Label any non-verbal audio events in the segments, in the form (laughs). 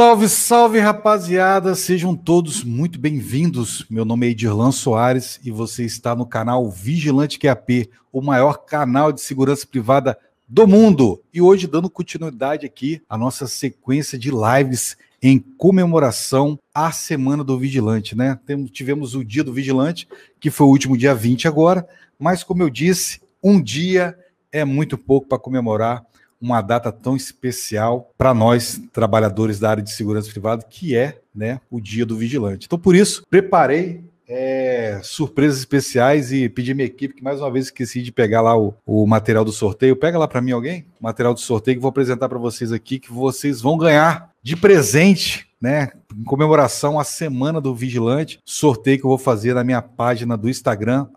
Salve, salve, rapaziada! Sejam todos muito bem-vindos. Meu nome é Edirlan Soares e você está no canal Vigilante QAP, o maior canal de segurança privada do mundo. E hoje, dando continuidade aqui à nossa sequência de lives em comemoração à Semana do Vigilante, né? Tivemos o Dia do Vigilante, que foi o último dia 20 agora, mas como eu disse, um dia é muito pouco para comemorar uma data tão especial para nós, trabalhadores da área de segurança privada, que é né, o Dia do Vigilante. Então, por isso, preparei é, surpresas especiais e pedi minha equipe que mais uma vez esqueci de pegar lá o, o material do sorteio. Pega lá para mim alguém, o material do sorteio que vou apresentar para vocês aqui, que vocês vão ganhar de presente, né? Em comemoração à Semana do Vigilante, sorteio que eu vou fazer na minha página do Instagram,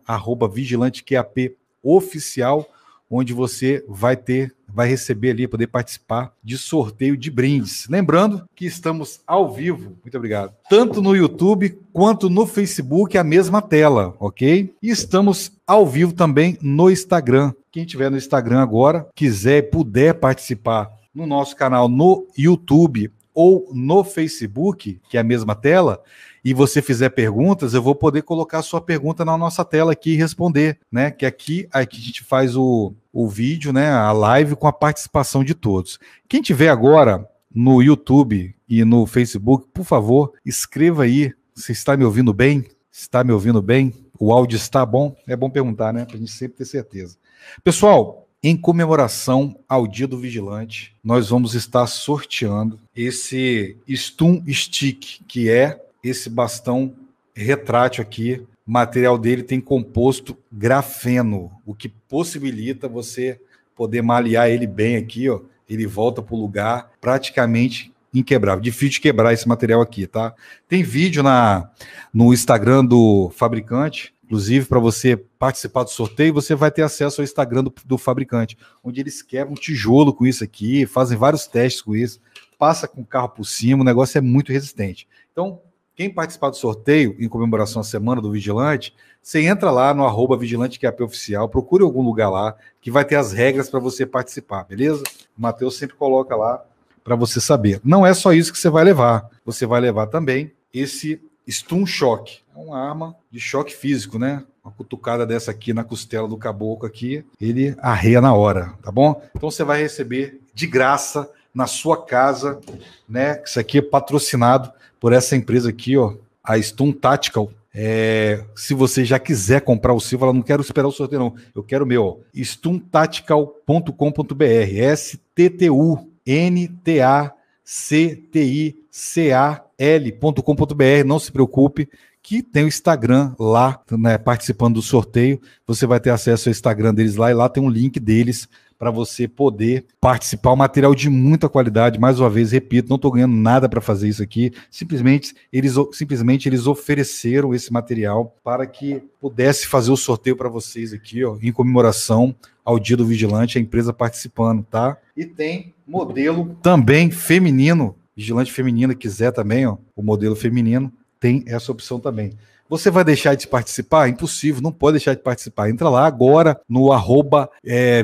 @vigilanteqap oficial, onde você vai ter vai receber ali, poder participar de sorteio de brindes. Lembrando que estamos ao vivo, muito obrigado, tanto no YouTube quanto no Facebook, a mesma tela, ok? E estamos ao vivo também no Instagram. Quem tiver no Instagram agora, quiser e puder participar no nosso canal no YouTube ou no Facebook, que é a mesma tela, e você fizer perguntas, eu vou poder colocar a sua pergunta na nossa tela aqui e responder, né? Que aqui, aqui a gente faz o, o vídeo, né? A live com a participação de todos. Quem tiver agora no YouTube e no Facebook, por favor, escreva aí. Você está me ouvindo bem? Está me ouvindo bem? O áudio está bom? É bom perguntar, né? Para a gente sempre ter certeza. Pessoal, em comemoração ao Dia do Vigilante, nós vamos estar sorteando esse Stun Stick, que é esse bastão retrátil aqui, material dele tem composto grafeno, o que possibilita você poder malear ele bem aqui, ó. Ele volta para o lugar praticamente inquebrável. Difícil de quebrar esse material aqui, tá? Tem vídeo na no Instagram do fabricante, inclusive para você participar do sorteio, você vai ter acesso ao Instagram do, do fabricante, onde eles quebram tijolo com isso aqui, fazem vários testes com isso, passa com o carro por cima, o negócio é muito resistente. Então, quem participar do sorteio em comemoração à Semana do Vigilante, você entra lá no arroba Vigilante QAP Oficial, procure algum lugar lá que vai ter as regras para você participar, beleza? O Matheus sempre coloca lá para você saber. Não é só isso que você vai levar. Você vai levar também esse Stun Shock. É uma arma de choque físico, né? Uma cutucada dessa aqui na costela do caboclo aqui, ele arreia na hora, tá bom? Então você vai receber de graça na sua casa, né? Isso aqui é patrocinado por essa empresa aqui, ó, a Stun Tactical. É, se você já quiser comprar o seu, fala, não quero esperar o sorteio, não. Eu quero o meu, stuntactical.com.br. S-T-T-U-N-T-A-C-T-I-C-A-L.com.br. Não se preocupe, que tem o Instagram lá, né, participando do sorteio. Você vai ter acesso ao Instagram deles lá e lá tem um link deles para você poder participar. Um material de muita qualidade. Mais uma vez, repito, não estou ganhando nada para fazer isso aqui. Simplesmente eles, simplesmente eles ofereceram esse material para que pudesse fazer o sorteio para vocês aqui, ó, em comemoração ao Dia do Vigilante, a empresa participando, tá? E tem modelo também feminino, vigilante feminino quiser também, ó, o modelo feminino tem essa opção também. Você vai deixar de participar? Impossível, não pode deixar de participar. Entra lá agora no arroba é,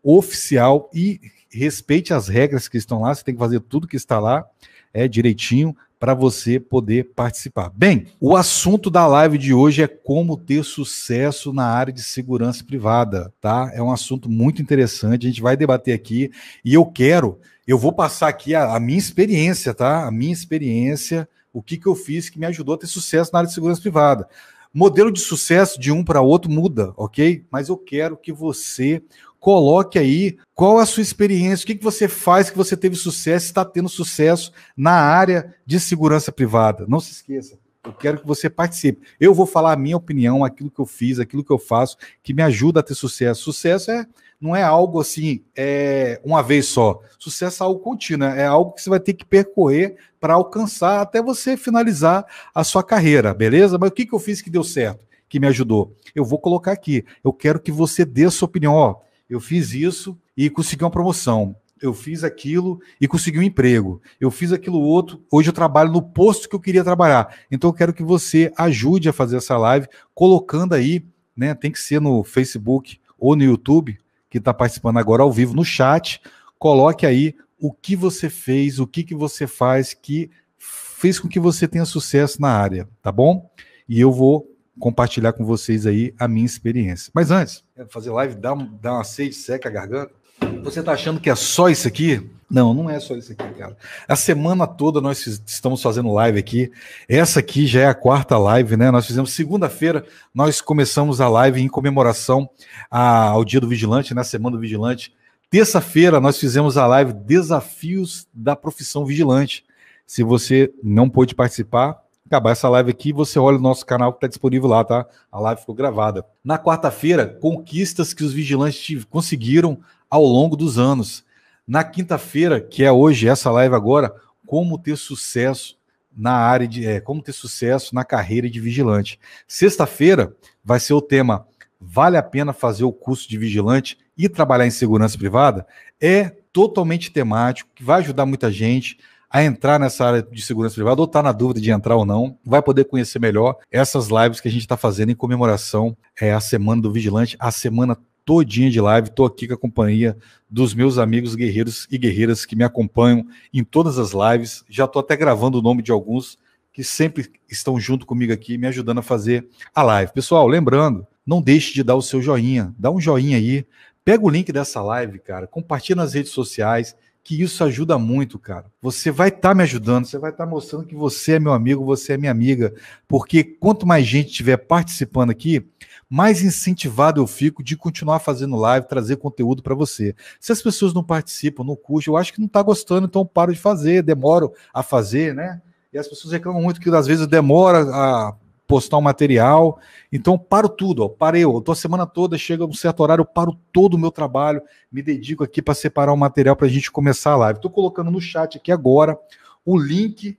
Oficial e respeite as regras que estão lá. Você tem que fazer tudo que está lá é direitinho para você poder participar. Bem, o assunto da live de hoje é como ter sucesso na área de segurança privada, tá? É um assunto muito interessante, a gente vai debater aqui e eu quero, eu vou passar aqui a, a minha experiência, tá? A minha experiência o que, que eu fiz que me ajudou a ter sucesso na área de segurança privada. Modelo de sucesso de um para outro muda, ok? Mas eu quero que você coloque aí qual a sua experiência, o que, que você faz que você teve sucesso, está tendo sucesso na área de segurança privada. Não se esqueça. Eu quero que você participe. Eu vou falar a minha opinião, aquilo que eu fiz, aquilo que eu faço, que me ajuda a ter sucesso. Sucesso é não é algo assim, é uma vez só. Sucesso é algo contínuo, é algo que você vai ter que percorrer para alcançar até você finalizar a sua carreira, beleza? Mas o que, que eu fiz que deu certo, que me ajudou? Eu vou colocar aqui. Eu quero que você dê sua opinião. Ó, eu fiz isso e consegui uma promoção. Eu fiz aquilo e consegui um emprego. Eu fiz aquilo outro. Hoje eu trabalho no posto que eu queria trabalhar. Então eu quero que você ajude a fazer essa live, colocando aí, né? Tem que ser no Facebook ou no YouTube, que está participando agora ao vivo no chat, coloque aí o que você fez, o que, que você faz que fez com que você tenha sucesso na área, tá bom? E eu vou compartilhar com vocês aí a minha experiência. Mas antes, fazer live dá, dá uma sede, seca a garganta. Você tá achando que é só isso aqui? Não, não é só isso aqui, cara. A semana toda nós estamos fazendo live aqui. Essa aqui já é a quarta live, né? Nós fizemos segunda-feira, nós começamos a live em comemoração ao Dia do Vigilante, na né? Semana do Vigilante. Terça-feira nós fizemos a live Desafios da Profissão Vigilante. Se você não pôde participar, acabar essa live aqui, você olha o nosso canal que está disponível lá, tá? A live ficou gravada. Na quarta-feira, conquistas que os vigilantes conseguiram ao longo dos anos. Na quinta-feira, que é hoje, essa live agora, como ter sucesso na área de. É, como ter sucesso na carreira de vigilante. Sexta-feira vai ser o tema Vale a pena fazer o curso de vigilante? e trabalhar em segurança privada é totalmente temático, que vai ajudar muita gente a entrar nessa área de segurança privada ou está na dúvida de entrar ou não, vai poder conhecer melhor essas lives que a gente está fazendo em comemoração é a Semana do Vigilante, a semana todinha de live. Estou aqui com a companhia dos meus amigos guerreiros e guerreiras que me acompanham em todas as lives. Já estou até gravando o nome de alguns que sempre estão junto comigo aqui, me ajudando a fazer a live. Pessoal, lembrando, não deixe de dar o seu joinha, dá um joinha aí, Pega o link dessa live, cara, compartilha nas redes sociais, que isso ajuda muito, cara. Você vai estar tá me ajudando, você vai estar tá mostrando que você é meu amigo, você é minha amiga, porque quanto mais gente estiver participando aqui, mais incentivado eu fico de continuar fazendo live, trazer conteúdo para você. Se as pessoas não participam, não curtem, eu acho que não está gostando, então paro de fazer, demoro a fazer, né? E as pessoas reclamam muito que às vezes demora a postar um material. Então, paro tudo, ó, parei. Eu tô a semana toda, chega um certo horário, eu paro todo o meu trabalho, me dedico aqui para separar o um material para a gente começar a live. Estou colocando no chat aqui agora o link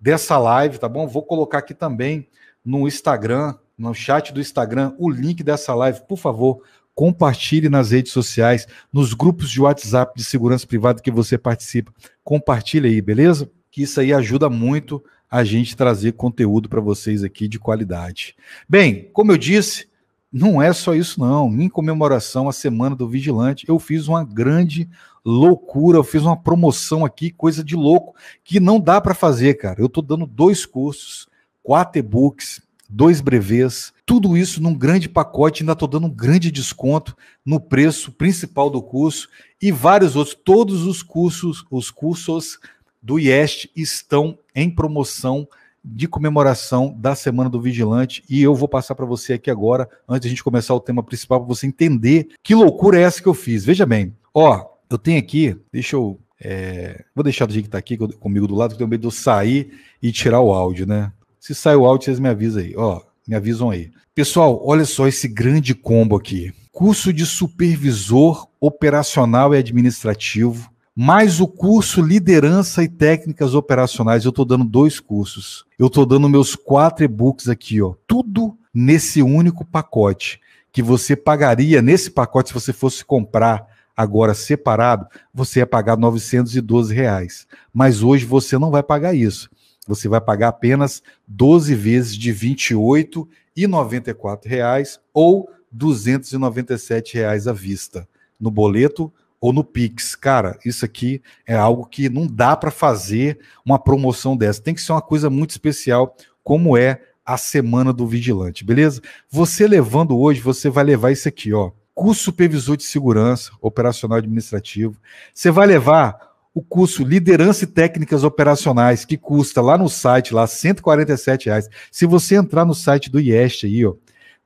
dessa live, tá bom? Vou colocar aqui também no Instagram, no chat do Instagram, o link dessa live. Por favor, compartilhe nas redes sociais, nos grupos de WhatsApp de segurança privada que você participa. Compartilhe aí, beleza? Que isso aí ajuda muito a gente trazer conteúdo para vocês aqui de qualidade. Bem, como eu disse, não é só isso não. Em comemoração à Semana do Vigilante, eu fiz uma grande loucura, eu fiz uma promoção aqui, coisa de louco, que não dá para fazer, cara. Eu estou dando dois cursos, quatro e-books, dois brevês, tudo isso num grande pacote, ainda estou dando um grande desconto no preço principal do curso e vários outros, todos os cursos, os cursos do IEST estão em promoção de comemoração da Semana do Vigilante e eu vou passar para você aqui agora, antes de a gente começar o tema principal, para você entender que loucura é essa que eu fiz. Veja bem, ó, eu tenho aqui, deixa eu. É, vou deixar do jeito que está aqui comigo do lado, que eu tenho medo de eu sair e tirar o áudio, né? Se sair o áudio, vocês me avisam aí, ó, me avisam aí. Pessoal, olha só esse grande combo aqui. Curso de supervisor operacional e administrativo mais o curso Liderança e Técnicas Operacionais. Eu estou dando dois cursos. Eu estou dando meus quatro e-books aqui, ó. Tudo nesse único pacote. Que você pagaria nesse pacote, se você fosse comprar agora separado, você ia pagar 912 reais. Mas hoje você não vai pagar isso. Você vai pagar apenas 12 vezes de 28,94 reais ou 297 reais à vista no boleto ou no Pix. Cara, isso aqui é algo que não dá para fazer uma promoção dessa. Tem que ser uma coisa muito especial, como é a Semana do Vigilante, beleza? Você levando hoje, você vai levar isso aqui, ó. Curso Supervisor de Segurança Operacional Administrativo. Você vai levar o curso Liderança e Técnicas Operacionais, que custa lá no site, lá, 147 reais. Se você entrar no site do IEST aí, ó,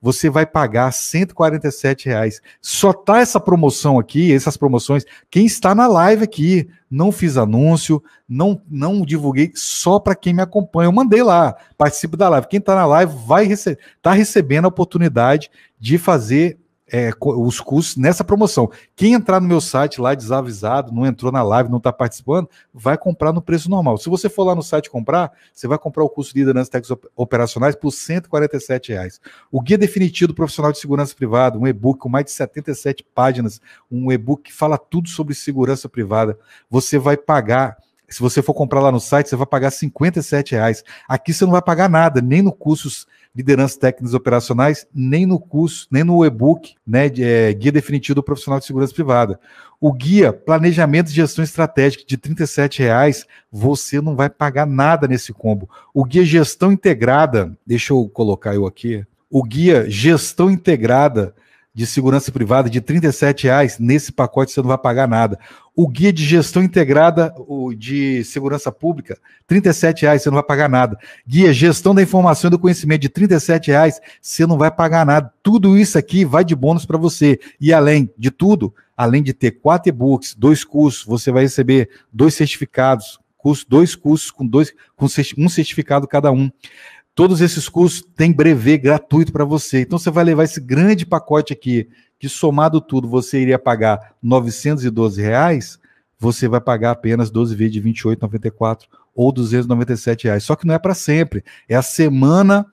você vai pagar 147 reais. Só tá essa promoção aqui, essas promoções, quem está na live aqui. Não fiz anúncio, não não divulguei, só para quem me acompanha. Eu mandei lá, participe da live. Quem está na live vai receber, tá recebendo a oportunidade de fazer é, os cursos nessa promoção. Quem entrar no meu site lá desavisado, não entrou na live, não está participando, vai comprar no preço normal. Se você for lá no site comprar, você vai comprar o curso de liderança técnicas operacionais por 147 reais. O guia definitivo do profissional de segurança privada, um e-book com mais de 77 páginas, um e-book que fala tudo sobre segurança privada. Você vai pagar se você for comprar lá no site, você vai pagar 57 reais. Aqui você não vai pagar nada, nem no cursos liderança técnicas operacionais, nem no curso, nem no e-book, né, de, é, guia definitivo do profissional de segurança privada. O guia Planejamento e Gestão Estratégica de R$ reais, você não vai pagar nada nesse combo. O guia Gestão Integrada, deixa eu colocar eu aqui. O guia Gestão Integrada de segurança privada de R$ reais nesse pacote você não vai pagar nada. O guia de gestão integrada de segurança pública, R$ reais você não vai pagar nada. Guia gestão da informação e do conhecimento de R$ reais você não vai pagar nada. Tudo isso aqui vai de bônus para você. E além de tudo, além de ter quatro e-books, dois cursos, você vai receber dois certificados, curso, dois cursos com dois com um certificado cada um. Todos esses cursos têm brevet gratuito para você. Então você vai levar esse grande pacote aqui, que somado tudo você iria pagar 912 reais, você vai pagar apenas 12 vezes de R$ 28,94 ou 297 reais. Só que não é para sempre. É a semana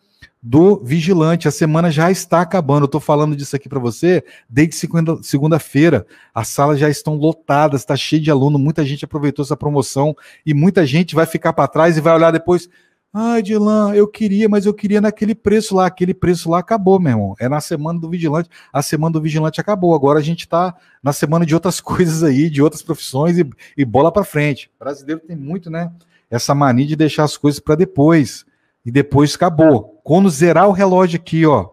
do vigilante. A semana já está acabando. Eu estou falando disso aqui para você desde segunda-feira. As salas já estão lotadas, está cheio de aluno. Muita gente aproveitou essa promoção e muita gente vai ficar para trás e vai olhar depois. Ai, Dilan, eu queria, mas eu queria naquele preço lá. Aquele preço lá acabou, meu irmão. É na semana do vigilante. A semana do vigilante acabou. Agora a gente está na semana de outras (laughs) coisas aí, de outras profissões e, e bola para frente. O brasileiro tem muito, né? Essa mania de deixar as coisas para depois. E depois acabou. Quando zerar o relógio aqui, ó.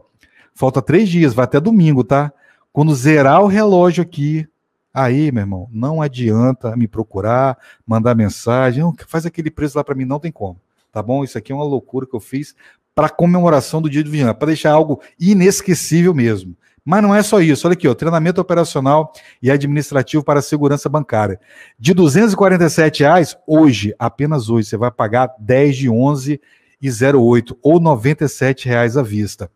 Falta três dias, vai até domingo, tá? Quando zerar o relógio aqui, aí, meu irmão, não adianta me procurar, mandar mensagem. Faz aquele preço lá para mim, não tem como tá bom? Isso aqui é uma loucura que eu fiz para comemoração do Dia do Vigilante, para deixar algo inesquecível mesmo. Mas não é só isso. Olha aqui, ó, treinamento operacional e administrativo para segurança bancária. De 247 reais, hoje, apenas hoje, você vai pagar 10 de 11 e 08 ou 97 reais à vista.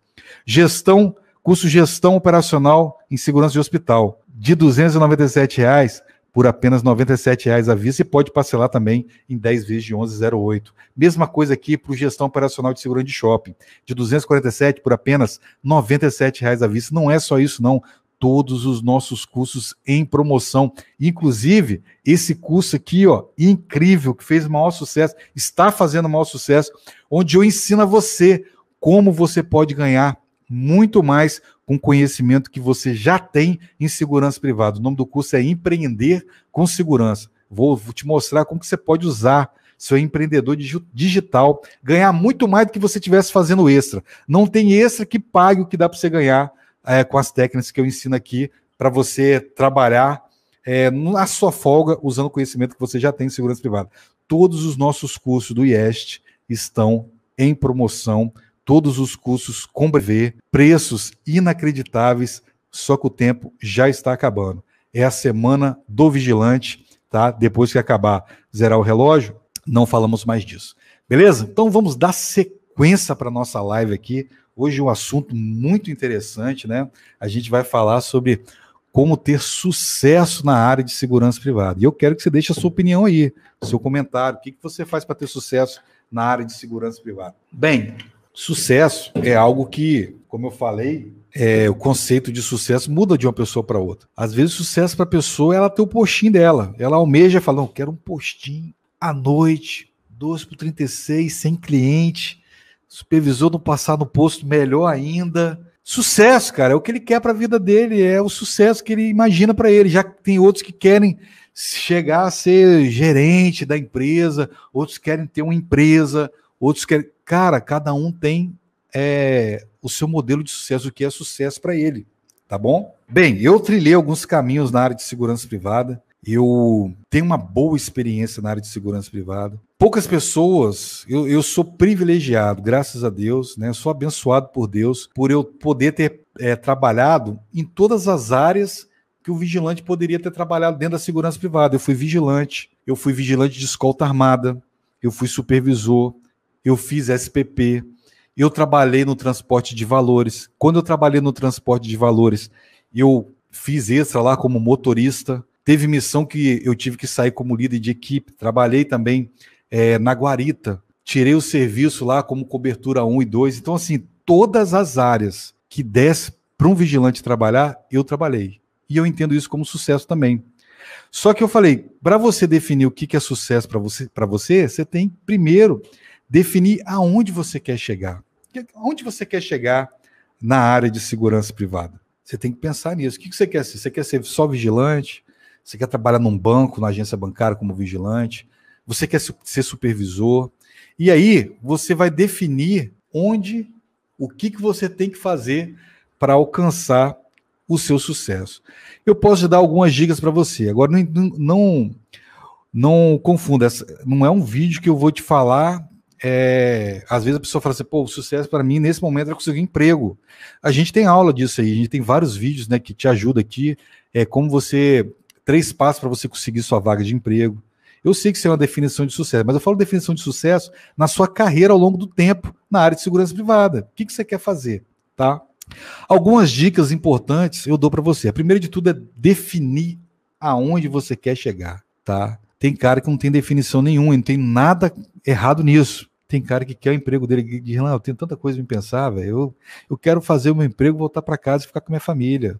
Gestão, curso gestão operacional em segurança de hospital. De 297 reais, por apenas R$ 97,00 à vista e pode parcelar também em 10 vezes de 11,08. Mesma coisa aqui para o gestão operacional de segurança de shopping, de 247 por apenas R$ 97,00 à vista. Não é só isso não, todos os nossos cursos em promoção, inclusive esse curso aqui, ó, incrível, que fez maior sucesso, está fazendo maior sucesso, onde eu ensino a você como você pode ganhar muito mais com conhecimento que você já tem em segurança privada. O nome do curso é Empreender com Segurança. Vou, vou te mostrar como que você pode usar seu empreendedor digital, ganhar muito mais do que você estivesse fazendo extra. Não tem extra que pague o que dá para você ganhar é, com as técnicas que eu ensino aqui para você trabalhar é, na sua folga usando o conhecimento que você já tem em segurança privada. Todos os nossos cursos do IEST estão em promoção todos os cursos com brevet, preços inacreditáveis, só que o tempo já está acabando. É a semana do vigilante, tá? Depois que acabar zerar o relógio, não falamos mais disso. Beleza? Então vamos dar sequência para nossa live aqui. Hoje um assunto muito interessante, né? A gente vai falar sobre como ter sucesso na área de segurança privada. E eu quero que você deixe a sua opinião aí, seu comentário. O que, que você faz para ter sucesso na área de segurança privada? Bem, Sucesso é algo que, como eu falei, é, o conceito de sucesso muda de uma pessoa para outra. Às vezes, sucesso para a pessoa é ela ter o postinho dela. Ela almeja fala: não, quero um postinho à noite, 12 por 36, sem cliente, supervisor não passar no posto, melhor ainda. Sucesso, cara, é o que ele quer para a vida dele, é o sucesso que ele imagina para ele. Já tem outros que querem chegar a ser gerente da empresa, outros querem ter uma empresa, outros querem. Cara, cada um tem é, o seu modelo de sucesso, o que é sucesso para ele, tá bom? Bem, eu trilhei alguns caminhos na área de segurança privada. Eu tenho uma boa experiência na área de segurança privada. Poucas pessoas, eu, eu sou privilegiado, graças a Deus, né? Sou abençoado por Deus por eu poder ter é, trabalhado em todas as áreas que o vigilante poderia ter trabalhado dentro da segurança privada. Eu fui vigilante, eu fui vigilante de escolta armada, eu fui supervisor, eu fiz SPP, eu trabalhei no transporte de valores. Quando eu trabalhei no transporte de valores, eu fiz extra lá como motorista. Teve missão que eu tive que sair como líder de equipe. Trabalhei também é, na Guarita. Tirei o serviço lá como cobertura 1 e 2. Então, assim, todas as áreas que desse para um vigilante trabalhar, eu trabalhei. E eu entendo isso como sucesso também. Só que eu falei, para você definir o que, que é sucesso para você, para você, você tem primeiro definir aonde você quer chegar. Aonde você quer chegar na área de segurança privada? Você tem que pensar nisso. O que, você quer ser? Você quer ser só vigilante? Você quer trabalhar num banco, na agência bancária como vigilante? Você quer ser supervisor? E aí você vai definir onde, o que, que você tem que fazer para alcançar o seu sucesso. Eu posso te dar algumas dicas para você. Agora, não, não, não confunda, não é um vídeo que eu vou te falar. É, às vezes a pessoa fala assim, pô, o sucesso para mim nesse momento é conseguir emprego. A gente tem aula disso aí, a gente tem vários vídeos né, que te ajudam aqui, é como você, três passos para você conseguir sua vaga de emprego. Eu sei que isso é uma definição de sucesso, mas eu falo definição de sucesso na sua carreira ao longo do tempo na área de segurança privada. O que, que você quer fazer, tá? Algumas dicas importantes eu dou para você. A primeira de tudo é definir aonde você quer chegar, tá? Tem cara que não tem definição nenhuma, não tem nada errado nisso. Tem cara que quer o emprego dele e diz, não, eu tenho tanta coisa para pensar, velho. Eu, eu quero fazer o meu emprego, voltar para casa e ficar com minha família.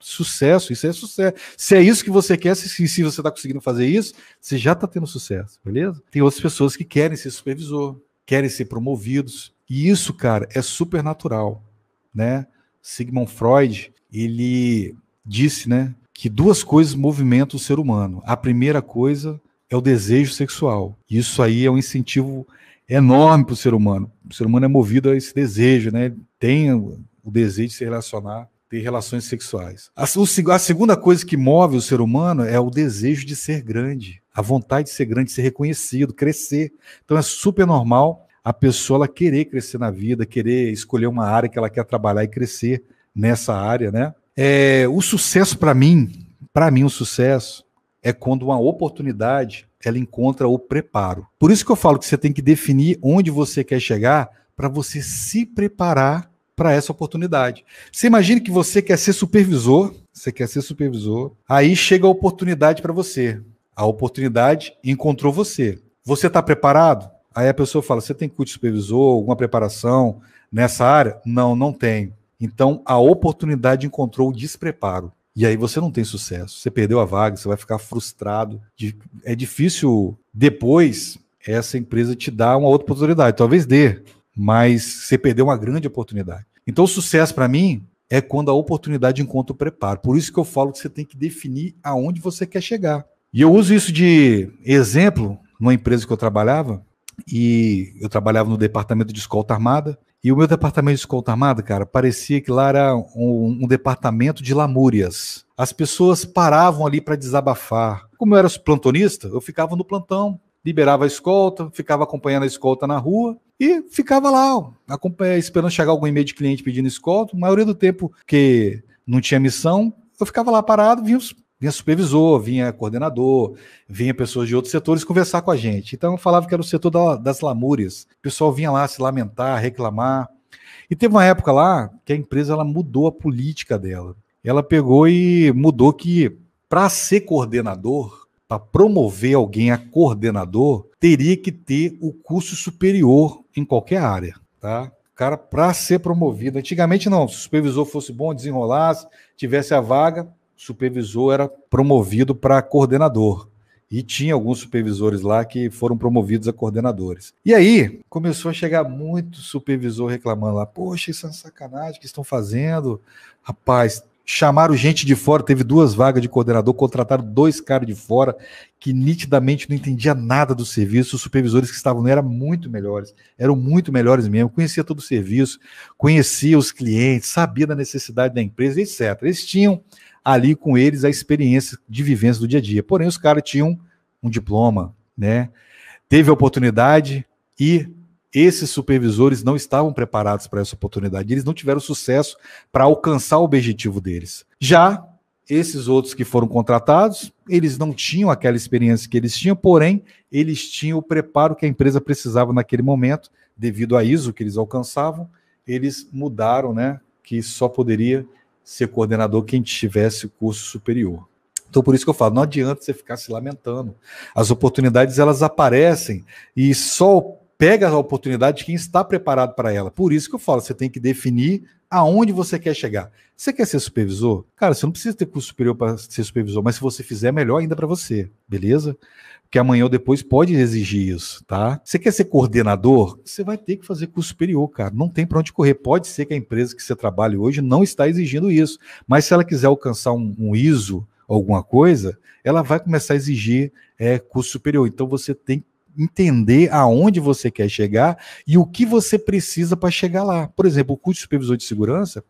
Sucesso, isso é sucesso. Se é isso que você quer, se, se você está conseguindo fazer isso, você já está tendo sucesso, beleza? Tem outras pessoas que querem ser supervisor, querem ser promovidos. E isso, cara, é super natural né? Sigmund Freud, ele disse, né, que duas coisas movimentam o ser humano. A primeira coisa é o desejo sexual. Isso aí é um incentivo enorme para o ser humano. O ser humano é movido a esse desejo, né? Tem o desejo de se relacionar, ter relações sexuais. A, a segunda coisa que move o ser humano é o desejo de ser grande, a vontade de ser grande, de ser reconhecido, crescer. Então é super normal a pessoa ela querer crescer na vida, querer escolher uma área que ela quer trabalhar e crescer nessa área, né? É, o sucesso para mim, para mim o sucesso é quando uma oportunidade ela encontra o preparo. Por isso que eu falo que você tem que definir onde você quer chegar para você se preparar para essa oportunidade. Você imagine que você quer ser supervisor, você quer ser supervisor, aí chega a oportunidade para você. A oportunidade encontrou você. Você está preparado? Aí a pessoa fala: você tem curso supervisor, alguma preparação nessa área? Não, não tem. Então a oportunidade encontrou o despreparo. E aí você não tem sucesso. Você perdeu a vaga, você vai ficar frustrado. É difícil depois essa empresa te dar uma outra oportunidade. Talvez dê, mas você perdeu uma grande oportunidade. Então o sucesso para mim é quando a oportunidade encontra o preparo. Por isso que eu falo que você tem que definir aonde você quer chegar. E eu uso isso de exemplo numa empresa que eu trabalhava e eu trabalhava no departamento de escolta armada. E o meu departamento de escolta armada, cara, parecia que lá era um, um departamento de lamúrias. As pessoas paravam ali para desabafar. Como eu era plantonista, eu ficava no plantão, liberava a escolta, ficava acompanhando a escolta na rua e ficava lá, esperando chegar algum e-mail de cliente pedindo escolta. A maioria do tempo que não tinha missão, eu ficava lá parado, vinha os vinha supervisor, vinha coordenador, vinha pessoas de outros setores conversar com a gente. Então eu falava que era o setor da, das lamúrias. O pessoal vinha lá se lamentar, reclamar. E teve uma época lá que a empresa ela mudou a política dela. Ela pegou e mudou que para ser coordenador, para promover alguém a coordenador, teria que ter o curso superior em qualquer área, tá? cara, para ser promovido. Antigamente não, se o supervisor fosse bom, desenrolasse, tivesse a vaga, supervisor era promovido para coordenador. E tinha alguns supervisores lá que foram promovidos a coordenadores. E aí começou a chegar muito supervisor reclamando lá: Poxa, isso é uma sacanagem que estão fazendo. Rapaz, chamaram gente de fora, teve duas vagas de coordenador, contrataram dois caras de fora que nitidamente não entendia nada do serviço. Os supervisores que estavam eram muito melhores, eram muito melhores mesmo, conhecia todo o serviço, conhecia os clientes, sabia da necessidade da empresa, etc. Eles tinham ali com eles a experiência de vivência do dia a dia. Porém, os caras tinham um diploma, né? Teve a oportunidade e esses supervisores não estavam preparados para essa oportunidade. Eles não tiveram sucesso para alcançar o objetivo deles. Já esses outros que foram contratados, eles não tinham aquela experiência que eles tinham, porém, eles tinham o preparo que a empresa precisava naquele momento, devido a ISO que eles alcançavam, eles mudaram, né? Que só poderia ser coordenador quem tivesse curso superior. Então, por isso que eu falo, não adianta você ficar se lamentando. As oportunidades, elas aparecem e só pega a oportunidade de quem está preparado para ela. Por isso que eu falo, você tem que definir aonde você quer chegar. Você quer ser supervisor? Cara, você não precisa ter curso superior para ser supervisor, mas se você fizer, melhor ainda para você, beleza? Porque amanhã ou depois pode exigir isso, tá? Você quer ser coordenador? Você vai ter que fazer curso superior, cara. Não tem para onde correr. Pode ser que a empresa que você trabalha hoje não está exigindo isso, mas se ela quiser alcançar um, um ISO, alguma coisa, ela vai começar a exigir é, curso superior. Então você tem que entender aonde você quer chegar e o que você precisa para chegar lá. Por exemplo, o curso de supervisor de segurança,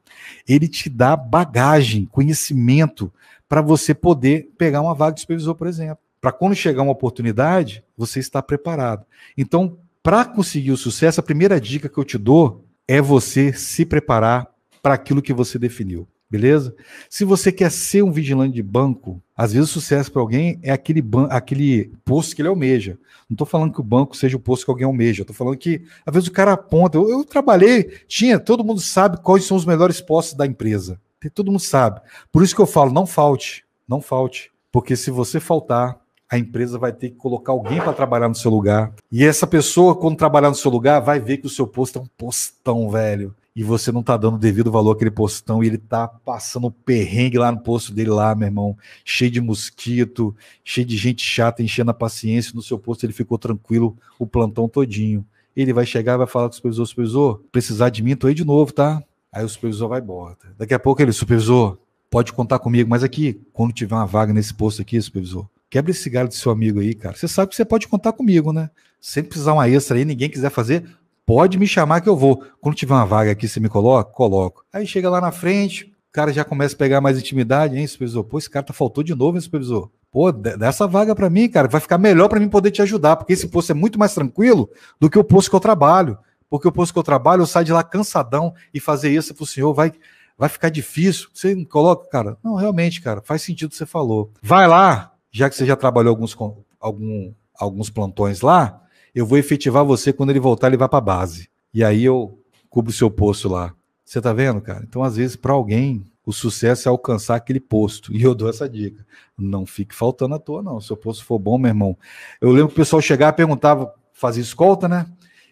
ele te dá bagagem, conhecimento para você poder pegar uma vaga de supervisor, por exemplo. Para quando chegar uma oportunidade, você está preparado. Então, para conseguir o sucesso, a primeira dica que eu te dou é você se preparar para aquilo que você definiu. Beleza? Se você quer ser um vigilante de banco, às vezes o sucesso para alguém é aquele, aquele posto que ele almeja. Não estou falando que o banco seja o posto que alguém almeja. Estou falando que, às vezes, o cara aponta. Eu, eu, trabalhei, tinha, todo mundo sabe quais são os melhores postos da empresa. Todo mundo sabe. Por isso que eu falo, não falte. Não falte. Porque se você faltar, a empresa vai ter que colocar alguém para trabalhar no seu lugar. E essa pessoa, quando trabalhar no seu lugar, vai ver que o seu posto é um postão, velho e você não tá dando devido valor àquele postão e ele tá passando perrengue lá no posto dele lá, meu irmão, cheio de mosquito, cheio de gente chata, enchendo a paciência, no seu posto ele ficou tranquilo o plantão todinho. Ele vai chegar e vai falar com o supervisor, supervisor, precisar de mim, tô aí de novo, tá? Aí o supervisor vai embora. Daqui a pouco ele, supervisor, pode contar comigo, mas aqui, quando tiver uma vaga nesse posto aqui, supervisor, quebra esse galho do seu amigo aí, cara. Você sabe que você pode contar comigo, né? Sempre precisar uma extra aí, ninguém quiser fazer, Pode me chamar que eu vou. Quando tiver uma vaga aqui, você me coloca? Coloco. Aí chega lá na frente, o cara já começa a pegar mais intimidade, hein, supervisor? Pô, esse cara tá faltou de novo, hein, supervisor? Pô, dessa vaga para mim, cara, vai ficar melhor para mim poder te ajudar, porque esse posto é muito mais tranquilo do que o posto que eu trabalho. Porque o posto que eu trabalho, eu saio de lá cansadão e fazer isso pro senhor vai vai ficar difícil. Você não coloca, cara? Não, realmente, cara, faz sentido o que você falou. Vai lá, já que você já trabalhou alguns, algum, alguns plantões lá, eu vou efetivar você quando ele voltar, ele vai para a base. E aí eu cubro o seu posto lá. Você tá vendo, cara? Então, às vezes, para alguém, o sucesso é alcançar aquele posto. E eu dou essa dica. Não fique faltando à toa, não. Se o posto for bom, meu irmão. Eu lembro que o pessoal chegava e perguntava, fazia escolta, né?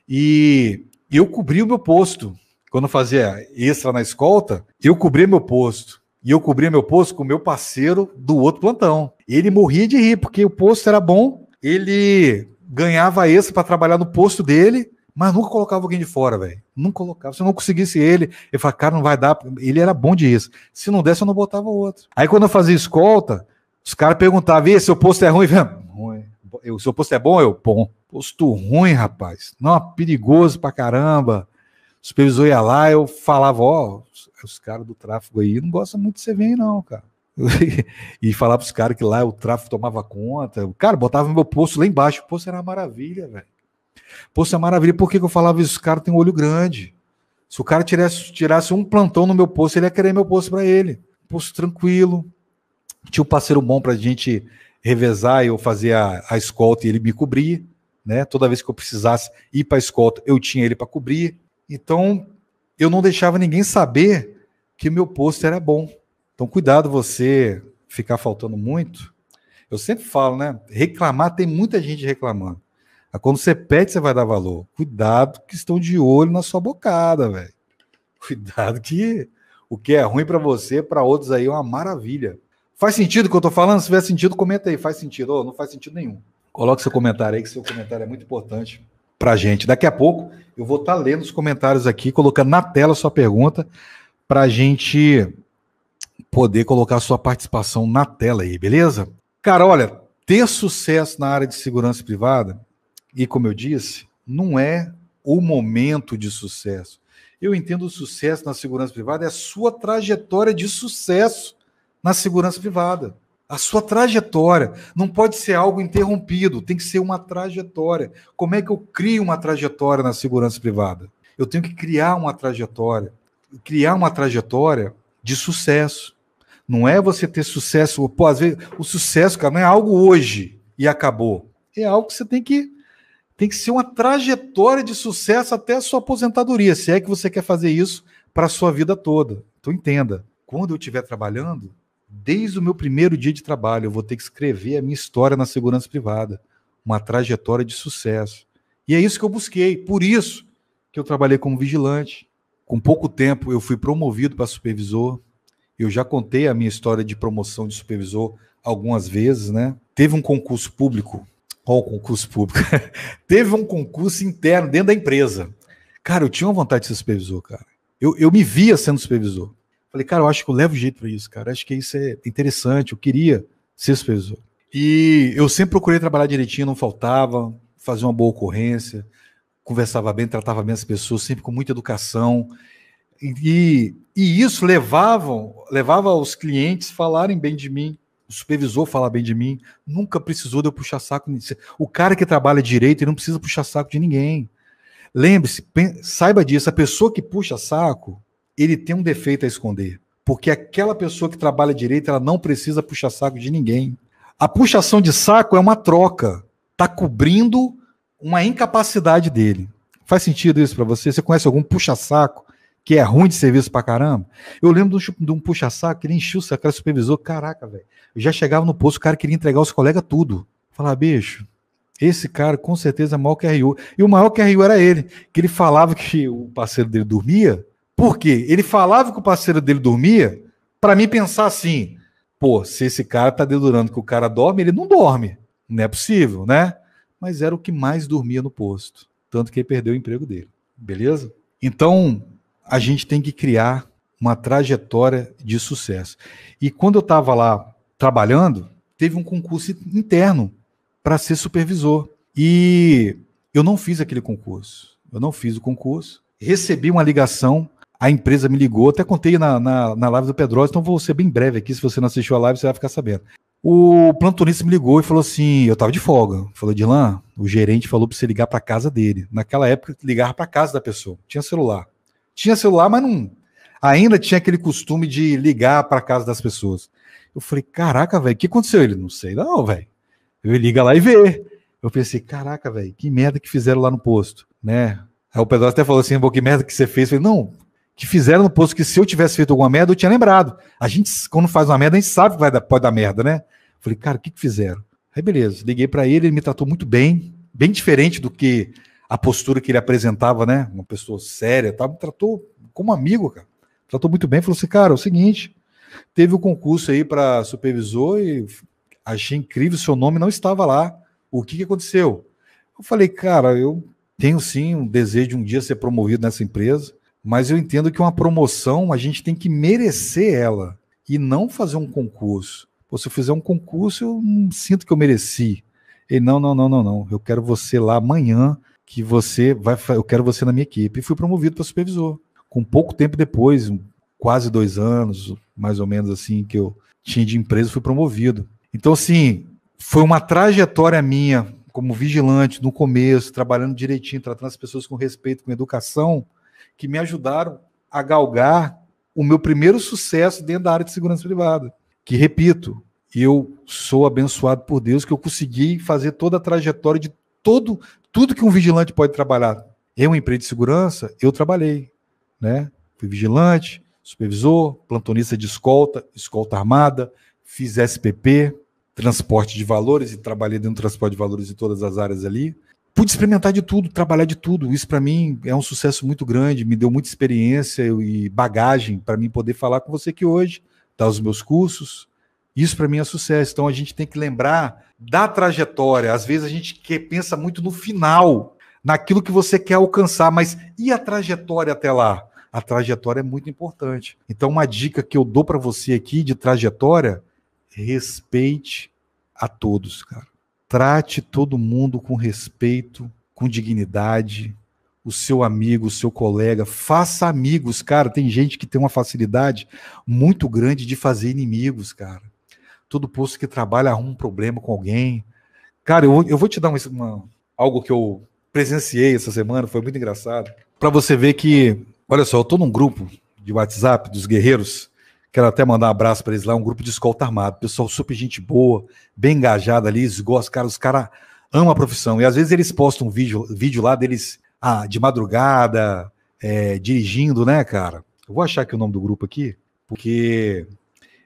E eu cobri o meu posto. Quando fazia extra na escolta, eu cobria meu posto. E eu cobria meu posto com o meu parceiro do outro plantão. Ele morria de rir, porque o posto era bom, ele ganhava esse para trabalhar no posto dele, mas nunca colocava alguém de fora, velho. Nunca colocava. Se eu não conseguisse ele, eu falava, cara, não vai dar. Ele era bom disso. Se não desse, eu não botava outro. Aí quando eu fazia escolta, os caras perguntavam, e seu posto é ruim? ruim. O seu posto é bom? Eu, bom. Posto ruim, rapaz. Não, perigoso pra caramba. O supervisor ia lá, eu falava, ó, oh, os caras do tráfego aí não gostam muito de você vir, não, cara. (laughs) e falar para os caras que lá o tráfico tomava conta. O cara botava meu posto lá embaixo. O posto era uma maravilha, velho. Posto é maravilha. Por que, que eu falava isso? Os caras têm um olho grande. Se o cara tirasse, tirasse um plantão no meu posto, ele ia querer meu posto para ele. Posto tranquilo. Tinha um parceiro bom para a gente revezar eu fazer a, a escolta e ele me cobrir. Né? Toda vez que eu precisasse ir para a escolta, eu tinha ele para cobrir. Então, eu não deixava ninguém saber que meu posto era bom. Então, cuidado você ficar faltando muito. Eu sempre falo, né? Reclamar, tem muita gente reclamando. Quando você pede, você vai dar valor. Cuidado que estão de olho na sua bocada, velho. (laughs) Cuidado que o que é ruim para você, para outros aí é uma maravilha. Faz sentido o que eu tô falando? Se tiver sentido, comenta aí. Faz sentido? ou não faz sentido nenhum. Coloque seu comentário aí, que seu comentário é muito importante para gente. Daqui a pouco eu vou estar tá lendo os comentários aqui, colocando na tela a sua pergunta, para a gente poder colocar sua participação na tela aí, beleza? Cara, olha, ter sucesso na área de segurança privada, e como eu disse, não é o momento de sucesso. Eu entendo o sucesso na segurança privada é a sua trajetória de sucesso na segurança privada. A sua trajetória não pode ser algo interrompido, tem que ser uma trajetória. Como é que eu crio uma trajetória na segurança privada? Eu tenho que criar uma trajetória. Criar uma trajetória de sucesso. Não é você ter sucesso, pô, às vezes o sucesso, cara, não é algo hoje e acabou. É algo que você tem que tem que ser uma trajetória de sucesso até a sua aposentadoria, se é que você quer fazer isso para a sua vida toda. Então entenda, quando eu estiver trabalhando, desde o meu primeiro dia de trabalho, eu vou ter que escrever a minha história na segurança privada, uma trajetória de sucesso. E é isso que eu busquei, por isso que eu trabalhei como vigilante, Com pouco tempo eu fui promovido para supervisor. Eu já contei a minha história de promoção de supervisor algumas vezes, né? Teve um concurso público. Qual concurso público? (laughs) Teve um concurso interno dentro da empresa. Cara, eu tinha uma vontade de ser supervisor, cara. Eu, eu me via sendo supervisor. Falei, cara, eu acho que eu levo jeito para isso, cara. Acho que isso é interessante. Eu queria ser supervisor. E eu sempre procurei trabalhar direitinho, não faltava, fazer uma boa ocorrência, conversava bem, tratava bem as pessoas, sempre com muita educação. E, e isso levava, levava os clientes falarem bem de mim, o supervisor falar bem de mim. Nunca precisou de eu puxar saco. O cara que trabalha direito, ele não precisa puxar saco de ninguém. Lembre-se, saiba disso, a pessoa que puxa saco, ele tem um defeito a esconder. Porque aquela pessoa que trabalha direito, ela não precisa puxar saco de ninguém. A puxação de saco é uma troca. Está cobrindo uma incapacidade dele. Faz sentido isso para você? Você conhece algum puxa-saco que é ruim de serviço pra caramba? Eu lembro de um puxa-saco que ele encheu o saco, supervisor. Caraca, velho. Já chegava no posto, o cara queria entregar aos colegas tudo. Falar, bicho, esse cara com certeza é maior que. E o maior que era ele, que ele falava que o parceiro dele dormia. Por quê? Ele falava que o parceiro dele dormia para mim pensar assim: pô, se esse cara tá dedurando que o cara dorme, ele não dorme. Não é possível, né? mas era o que mais dormia no posto, tanto que ele perdeu o emprego dele. Beleza? Então, a gente tem que criar uma trajetória de sucesso. E quando eu estava lá trabalhando, teve um concurso interno para ser supervisor. E eu não fiz aquele concurso. Eu não fiz o concurso. Recebi uma ligação, a empresa me ligou, até contei na, na, na live do Pedrosa, então vou ser bem breve aqui. Se você não assistiu a live, você vai ficar sabendo. O plantonista me ligou e falou assim: eu tava de folga. Falou, Dilan, o gerente falou para você ligar para casa dele. Naquela época, ligar para casa da pessoa. Tinha celular. Tinha celular, mas não. Ainda tinha aquele costume de ligar para casa das pessoas. Eu falei, caraca, velho, o que aconteceu? Ele, não sei, não, velho. Eu liga lá e vê. Eu pensei, caraca, velho, que merda que fizeram lá no posto, né? Aí o Pedro até falou assim, que merda que você fez? Eu falei, não, que fizeram no posto que se eu tivesse feito alguma merda, eu tinha lembrado. A gente, quando faz uma merda, a gente sabe que vai dar, pode dar merda, né? Falei, cara, o que, que fizeram? Aí, beleza, liguei para ele, ele me tratou muito bem, bem diferente do que a postura que ele apresentava, né? Uma pessoa séria, tá? me tratou como amigo, cara. Tratou muito bem, falou assim, cara, é o seguinte, teve o um concurso aí para supervisor e achei incrível, seu nome não estava lá. O que, que aconteceu? Eu falei, cara, eu tenho sim um desejo de um dia ser promovido nessa empresa mas eu entendo que uma promoção a gente tem que merecer ela e não fazer um concurso. Pô, se eu fizer um concurso, eu sinto que eu mereci. E não, não, não, não, não. Eu quero você lá amanhã, que você vai. Eu quero você na minha equipe. E fui promovido para supervisor. Com pouco tempo depois, quase dois anos, mais ou menos assim, que eu tinha de empresa, fui promovido. Então, assim, foi uma trajetória minha como vigilante no começo, trabalhando direitinho, tratando as pessoas com respeito, com educação que me ajudaram a galgar o meu primeiro sucesso dentro da área de segurança privada. Que, repito, eu sou abençoado por Deus que eu consegui fazer toda a trajetória de todo tudo que um vigilante pode trabalhar. Em uma empresa de segurança, eu trabalhei, né? Fui vigilante, supervisor, plantonista de escolta, escolta armada, fiz SPP, transporte de valores e trabalhei dentro do transporte de valores em todas as áreas ali pude experimentar de tudo, trabalhar de tudo. Isso para mim é um sucesso muito grande, me deu muita experiência e bagagem para mim poder falar com você aqui hoje, dar os meus cursos. Isso para mim é sucesso. Então a gente tem que lembrar da trajetória. Às vezes a gente pensa muito no final, naquilo que você quer alcançar, mas e a trajetória até lá? A trajetória é muito importante. Então uma dica que eu dou para você aqui de trajetória, respeite a todos, cara. Trate todo mundo com respeito, com dignidade, o seu amigo, o seu colega, faça amigos, cara. Tem gente que tem uma facilidade muito grande de fazer inimigos, cara. Todo posto que trabalha arruma um problema com alguém. Cara, eu, eu vou te dar uma, uma, algo que eu presenciei essa semana, foi muito engraçado. Para você ver que, olha só, eu tô num grupo de WhatsApp dos guerreiros Quero até mandar um abraço para eles lá, um grupo de escolta armado. Pessoal super gente boa, bem engajado ali, eles gostam, cara, os caras amam a profissão. E às vezes eles postam um vídeo, vídeo lá deles ah, de madrugada, é, dirigindo, né, cara? Eu vou achar aqui o nome do grupo aqui, porque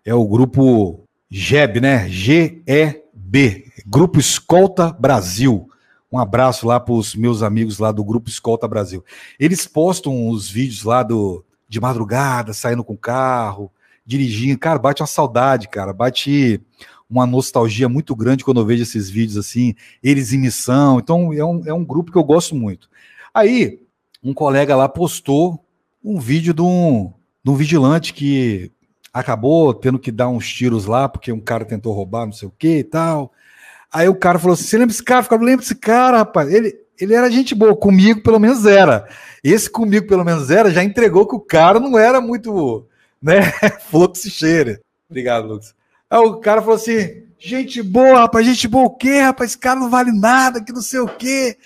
é o grupo GEB, né? G-E-B, Grupo Escolta Brasil. Um abraço lá para os meus amigos lá do Grupo Escolta Brasil. Eles postam os vídeos lá do de madrugada, saindo com carro, dirigindo. Cara, bate uma saudade, cara. Bate uma nostalgia muito grande quando eu vejo esses vídeos assim, eles em missão. Então, é um, é um grupo que eu gosto muito. Aí, um colega lá postou um vídeo de um, de um vigilante que acabou tendo que dar uns tiros lá, porque um cara tentou roubar, não sei o que e tal. Aí o cara falou assim: você lembra desse cara? Eu lembra desse cara, rapaz. Ele, ele era gente boa, comigo pelo menos era. Esse comigo pelo menos era, já entregou que o cara não era muito, né, (laughs) fluxo cheira. Obrigado, Lucas. Aí o cara falou assim: gente boa, rapaz, gente boa o quê, rapaz? Esse cara não vale nada, que não sei o quê.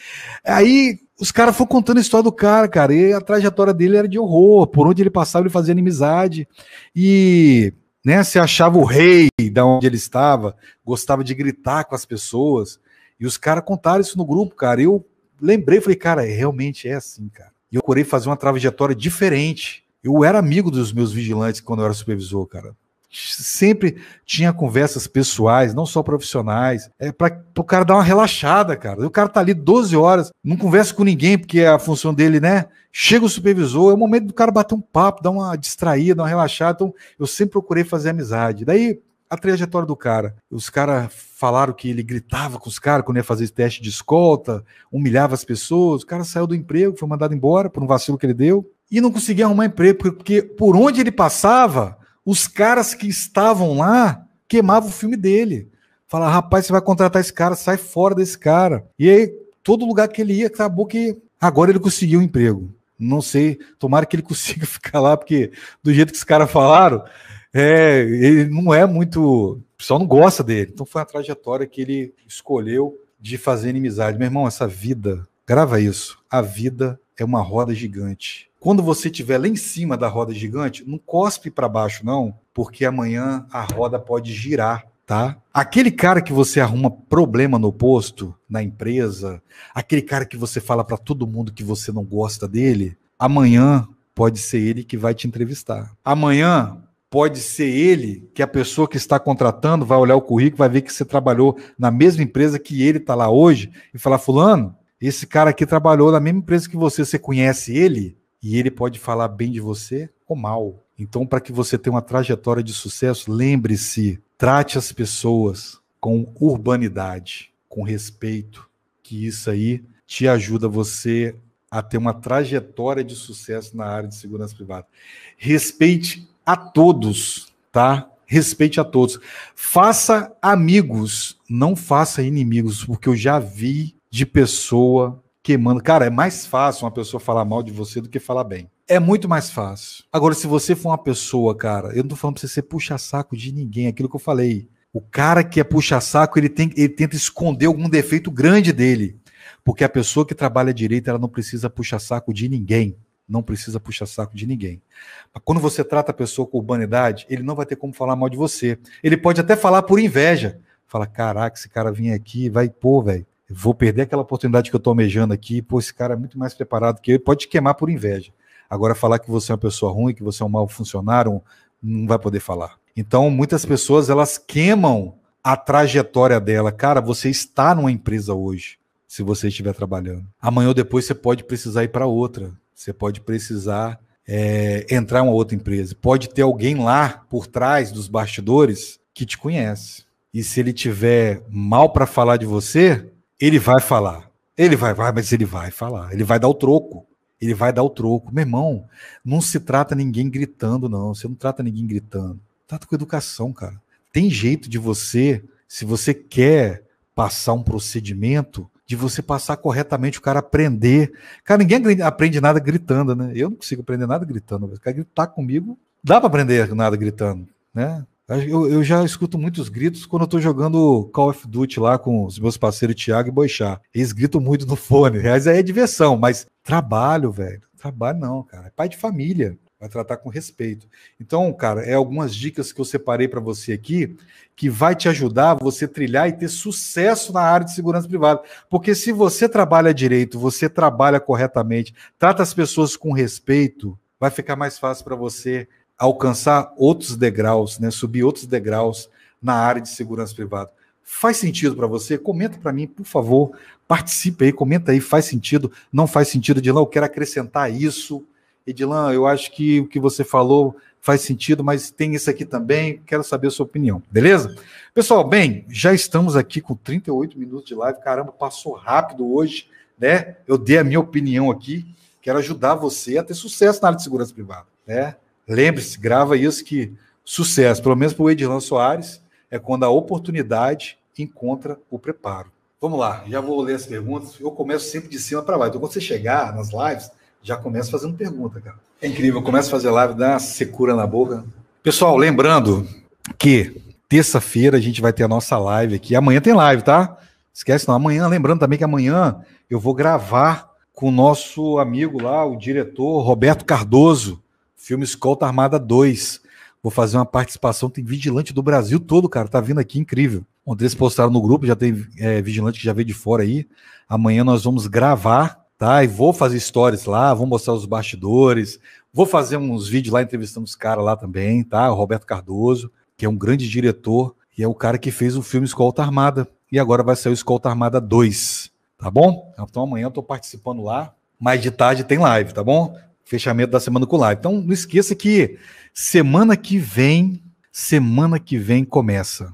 Aí os caras foram contando a história do cara, cara, e a trajetória dele era de horror. Por onde ele passava, ele fazia inimizade. E né, se achava o rei da onde ele estava, gostava de gritar com as pessoas. E os caras contaram isso no grupo, cara. Eu lembrei, falei, cara, realmente é assim, cara. E eu procurei fazer uma trajetória diferente. Eu era amigo dos meus vigilantes quando eu era supervisor, cara sempre tinha conversas pessoais, não só profissionais, é para o cara dar uma relaxada, cara. O cara tá ali 12 horas, não conversa com ninguém, porque a função dele, né? Chega o supervisor, é o momento do cara bater um papo, dar uma distraída, dar uma relaxada. Então, eu sempre procurei fazer amizade. Daí, a trajetória do cara. Os caras falaram que ele gritava com os caras quando ia fazer teste de escolta, humilhava as pessoas. O cara saiu do emprego, foi mandado embora por um vacilo que ele deu e não conseguia arrumar emprego, porque por onde ele passava, os caras que estavam lá queimavam o filme dele. Fala, rapaz, você vai contratar esse cara, sai fora desse cara. E aí, todo lugar que ele ia, acabou que agora ele conseguiu um emprego. Não sei, tomara que ele (laughs) consiga ficar lá, porque do jeito que os caras falaram, é, ele não é muito. O pessoal não gosta dele. Então foi uma trajetória que ele escolheu de fazer inimizade. Meu irmão, essa vida, grava isso. A vida é uma roda gigante. Quando você estiver lá em cima da roda gigante, não cospe para baixo, não, porque amanhã a roda pode girar, tá? Aquele cara que você arruma problema no posto, na empresa, aquele cara que você fala para todo mundo que você não gosta dele, amanhã pode ser ele que vai te entrevistar. Amanhã pode ser ele que a pessoa que está contratando vai olhar o currículo, vai ver que você trabalhou na mesma empresa que ele está lá hoje e falar: Fulano, esse cara aqui trabalhou na mesma empresa que você, você conhece ele? E ele pode falar bem de você ou mal. Então, para que você tenha uma trajetória de sucesso, lembre-se, trate as pessoas com urbanidade, com respeito, que isso aí te ajuda você a ter uma trajetória de sucesso na área de segurança privada. Respeite a todos, tá? Respeite a todos. Faça amigos, não faça inimigos, porque eu já vi de pessoa queimando. Cara, é mais fácil uma pessoa falar mal de você do que falar bem. É muito mais fácil. Agora, se você for uma pessoa, cara, eu não tô falando pra você ser puxa-saco de ninguém, é aquilo que eu falei. O cara que é puxa-saco, ele, ele tenta esconder algum defeito grande dele. Porque a pessoa que trabalha direito, ela não precisa puxar saco de ninguém. Não precisa puxar saco de ninguém. Mas quando você trata a pessoa com urbanidade, ele não vai ter como falar mal de você. Ele pode até falar por inveja. Fala, caraca, esse cara vinha aqui, vai, pô, velho vou perder aquela oportunidade que eu estou almejando aqui, pô, esse cara é muito mais preparado que eu, pode queimar por inveja. Agora, falar que você é uma pessoa ruim, que você é um mau funcionário, não vai poder falar. Então, muitas pessoas, elas queimam a trajetória dela. Cara, você está numa empresa hoje, se você estiver trabalhando. Amanhã ou depois você pode precisar ir para outra. Você pode precisar é, entrar em uma outra empresa. Pode ter alguém lá por trás dos bastidores que te conhece. E se ele tiver mal para falar de você, ele vai falar. Ele vai, vai, mas ele vai falar. Ele vai dar o troco. Ele vai dar o troco. Meu irmão, não se trata ninguém gritando, não. Você não trata ninguém gritando. Trata com educação, cara. Tem jeito de você, se você quer passar um procedimento, de você passar corretamente, o cara aprender. Cara, ninguém aprende nada gritando, né? Eu não consigo aprender nada gritando. O cara gritar comigo, dá para aprender nada gritando, né? Eu, eu, já escuto muitos gritos quando eu tô jogando Call of Duty lá com os meus parceiros Thiago e Boixá. Eles gritam muito no (laughs) fone. Mas aí é diversão, mas trabalho, velho. Trabalho não, cara. É pai de família. Vai tratar com respeito. Então, cara, é algumas dicas que eu separei para você aqui que vai te ajudar você trilhar e ter sucesso na área de segurança privada. Porque se você trabalha direito, você trabalha corretamente, trata as pessoas com respeito, vai ficar mais fácil para você alcançar outros degraus, né, subir outros degraus na área de segurança privada. Faz sentido para você? Comenta para mim, por favor. Participe aí, comenta aí. Faz sentido? Não faz sentido, Edilan? Eu quero acrescentar isso. Edilan, eu acho que o que você falou faz sentido, mas tem isso aqui também. Quero saber a sua opinião, beleza? Pessoal, bem, já estamos aqui com 38 minutos de live. Caramba, passou rápido hoje, né? Eu dei a minha opinião aqui. Quero ajudar você a ter sucesso na área de segurança privada, né? Lembre-se, grava isso que sucesso, pelo menos para o Edilan Soares, é quando a oportunidade encontra o preparo. Vamos lá, já vou ler as perguntas. Eu começo sempre de cima para baixo. Então, quando você chegar nas lives, já começa fazendo pergunta, cara. É incrível, começa a fazer live, dá uma secura na boca. Pessoal, lembrando que terça-feira a gente vai ter a nossa live aqui. Amanhã tem live, tá? Esquece não. Amanhã, lembrando também que amanhã eu vou gravar com o nosso amigo lá, o diretor Roberto Cardoso, filme Escolta Armada 2. Vou fazer uma participação, tem vigilante do Brasil todo, cara, tá vindo aqui, incrível. Ontem eles postaram no grupo, já tem é, vigilante que já veio de fora aí. Amanhã nós vamos gravar, tá? E vou fazer stories lá, vou mostrar os bastidores, vou fazer uns vídeos lá entrevistando os caras lá também, tá? O Roberto Cardoso, que é um grande diretor e é o cara que fez o filme Escolta Armada. E agora vai sair o Escolta Armada 2, tá bom? Então amanhã eu tô participando lá, mais de tarde tem live, tá bom? Fechamento da semana com live. Então não esqueça que semana que vem, semana que vem começa.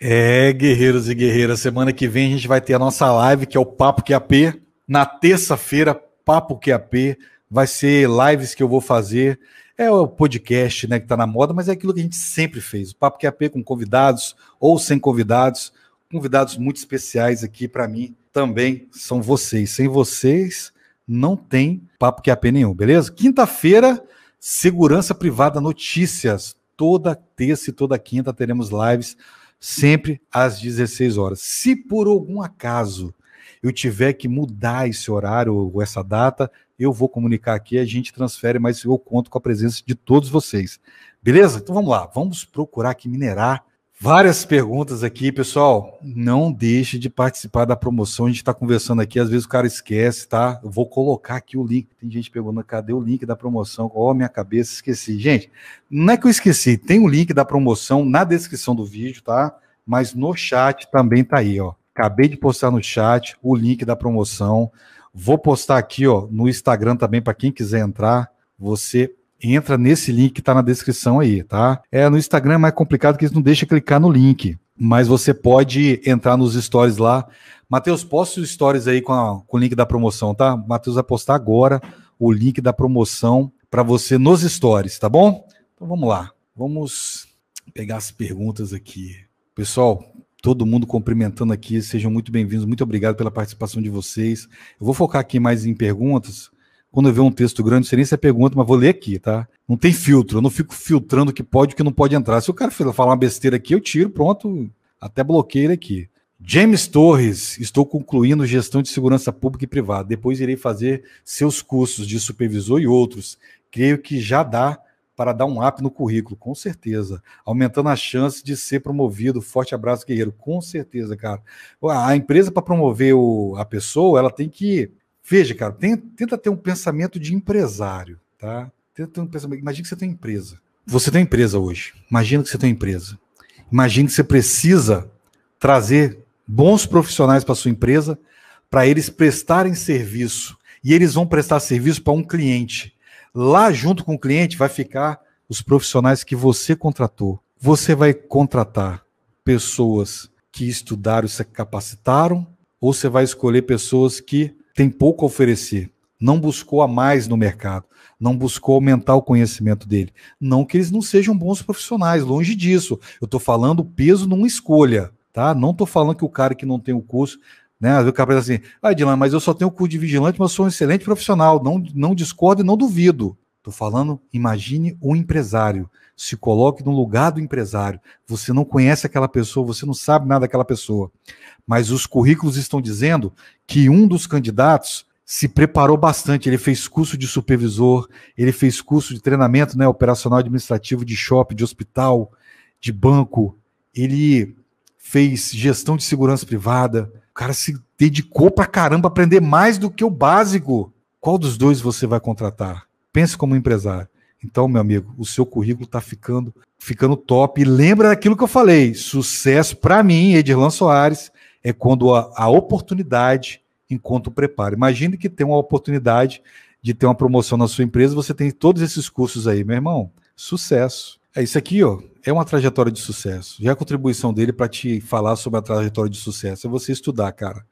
É, guerreiros e guerreiras, semana que vem a gente vai ter a nossa live, que é o Papo QAP. Na terça-feira, Papo QAP, vai ser lives que eu vou fazer. É o podcast, né, que tá na moda, mas é aquilo que a gente sempre fez. O Papo QAP com convidados ou sem convidados. Convidados muito especiais aqui para mim também são vocês. Sem vocês, não tem Papo QAP nenhum, beleza? Quinta-feira, Segurança Privada Notícias. Toda terça e toda quinta teremos lives, sempre às 16 horas. Se por algum acaso eu tiver que mudar esse horário ou essa data, eu vou comunicar aqui, a gente transfere, mas eu conto com a presença de todos vocês. Beleza? Então vamos lá, vamos procurar aqui minerar Várias perguntas aqui, pessoal. Não deixe de participar da promoção. A gente está conversando aqui, às vezes o cara esquece, tá? Eu vou colocar aqui o link. Tem gente perguntando, cadê o link da promoção? Ó, oh, minha cabeça, esqueci. Gente, não é que eu esqueci, tem o link da promoção na descrição do vídeo, tá? Mas no chat também tá aí, ó. Acabei de postar no chat o link da promoção. Vou postar aqui, ó, no Instagram também para quem quiser entrar. Você entra nesse link que está na descrição aí, tá? É, no Instagram é mais complicado que eles não deixam clicar no link, mas você pode entrar nos stories lá. Matheus, posta os stories aí com, a, com o link da promoção, tá? Matheus vai postar agora o link da promoção para você nos stories, tá bom? Então vamos lá. Vamos pegar as perguntas aqui. Pessoal, todo mundo cumprimentando aqui, sejam muito bem-vindos. Muito obrigado pela participação de vocês. Eu vou focar aqui mais em perguntas quando eu ver um texto grande, não sei nem se é pergunta, mas vou ler aqui, tá? Não tem filtro, eu não fico filtrando o que pode e o que não pode entrar. Se o cara falar uma besteira aqui, eu tiro, pronto, até bloqueio ele aqui. James Torres, estou concluindo gestão de segurança pública e privada. Depois irei fazer seus cursos de supervisor e outros. Creio que já dá para dar um up no currículo, com certeza. Aumentando a chance de ser promovido. Forte abraço, guerreiro. Com certeza, cara. A empresa, para promover o, a pessoa, ela tem que Veja, cara, tenta ter um pensamento de empresário, tá? Tenta ter um pensamento. Imagina que você tem uma empresa. Você tem uma empresa hoje. Imagina que você tem uma empresa. Imagina que você precisa trazer bons profissionais para sua empresa para eles prestarem serviço. E eles vão prestar serviço para um cliente. Lá junto com o cliente vai ficar os profissionais que você contratou. Você vai contratar pessoas que estudaram e se capacitaram, ou você vai escolher pessoas que tem pouco a oferecer, não buscou a mais no mercado, não buscou aumentar o conhecimento dele. Não que eles não sejam bons profissionais, longe disso. Eu estou falando peso numa escolha, tá? Não estou falando que o cara que não tem o curso, né? O cara pensa assim, ah, Dylan, mas eu só tenho curso de vigilante, mas sou um excelente profissional. Não, não discordo e não duvido. Estou falando, imagine um empresário. Se coloque no lugar do empresário. Você não conhece aquela pessoa, você não sabe nada daquela pessoa mas os currículos estão dizendo que um dos candidatos se preparou bastante. Ele fez curso de supervisor, ele fez curso de treinamento né, operacional administrativo de shopping, de hospital, de banco. Ele fez gestão de segurança privada. O cara se dedicou para caramba a aprender mais do que o básico. Qual dos dois você vai contratar? Pense como empresário. Então, meu amigo, o seu currículo está ficando, ficando top. E lembra daquilo que eu falei: sucesso para mim, Edirlan Soares, é quando a, a oportunidade encontra o preparo. Imagine que tem uma oportunidade de ter uma promoção na sua empresa, você tem todos esses cursos aí, meu irmão. Sucesso. É isso aqui, ó. É uma trajetória de sucesso. Já é a contribuição dele para te falar sobre a trajetória de sucesso é você estudar, cara.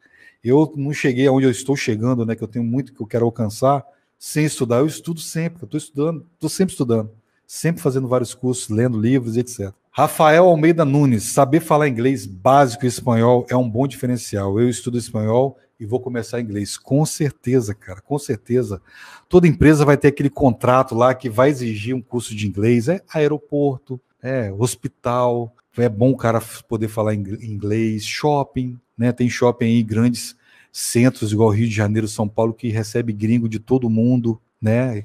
Eu não cheguei aonde eu estou chegando, né? Que eu tenho muito que eu quero alcançar sem estudar. Eu estudo sempre. Estou estudando, estou sempre estudando, sempre fazendo vários cursos, lendo livros, etc. Rafael Almeida Nunes, saber falar inglês básico e espanhol é um bom diferencial. Eu estudo espanhol e vou começar inglês. Com certeza, cara, com certeza. Toda empresa vai ter aquele contrato lá que vai exigir um curso de inglês. É aeroporto, é hospital. É bom o cara poder falar inglês. Shopping, né? Tem shopping aí, grandes centros, igual Rio de Janeiro, São Paulo, que recebe gringo de todo mundo, né?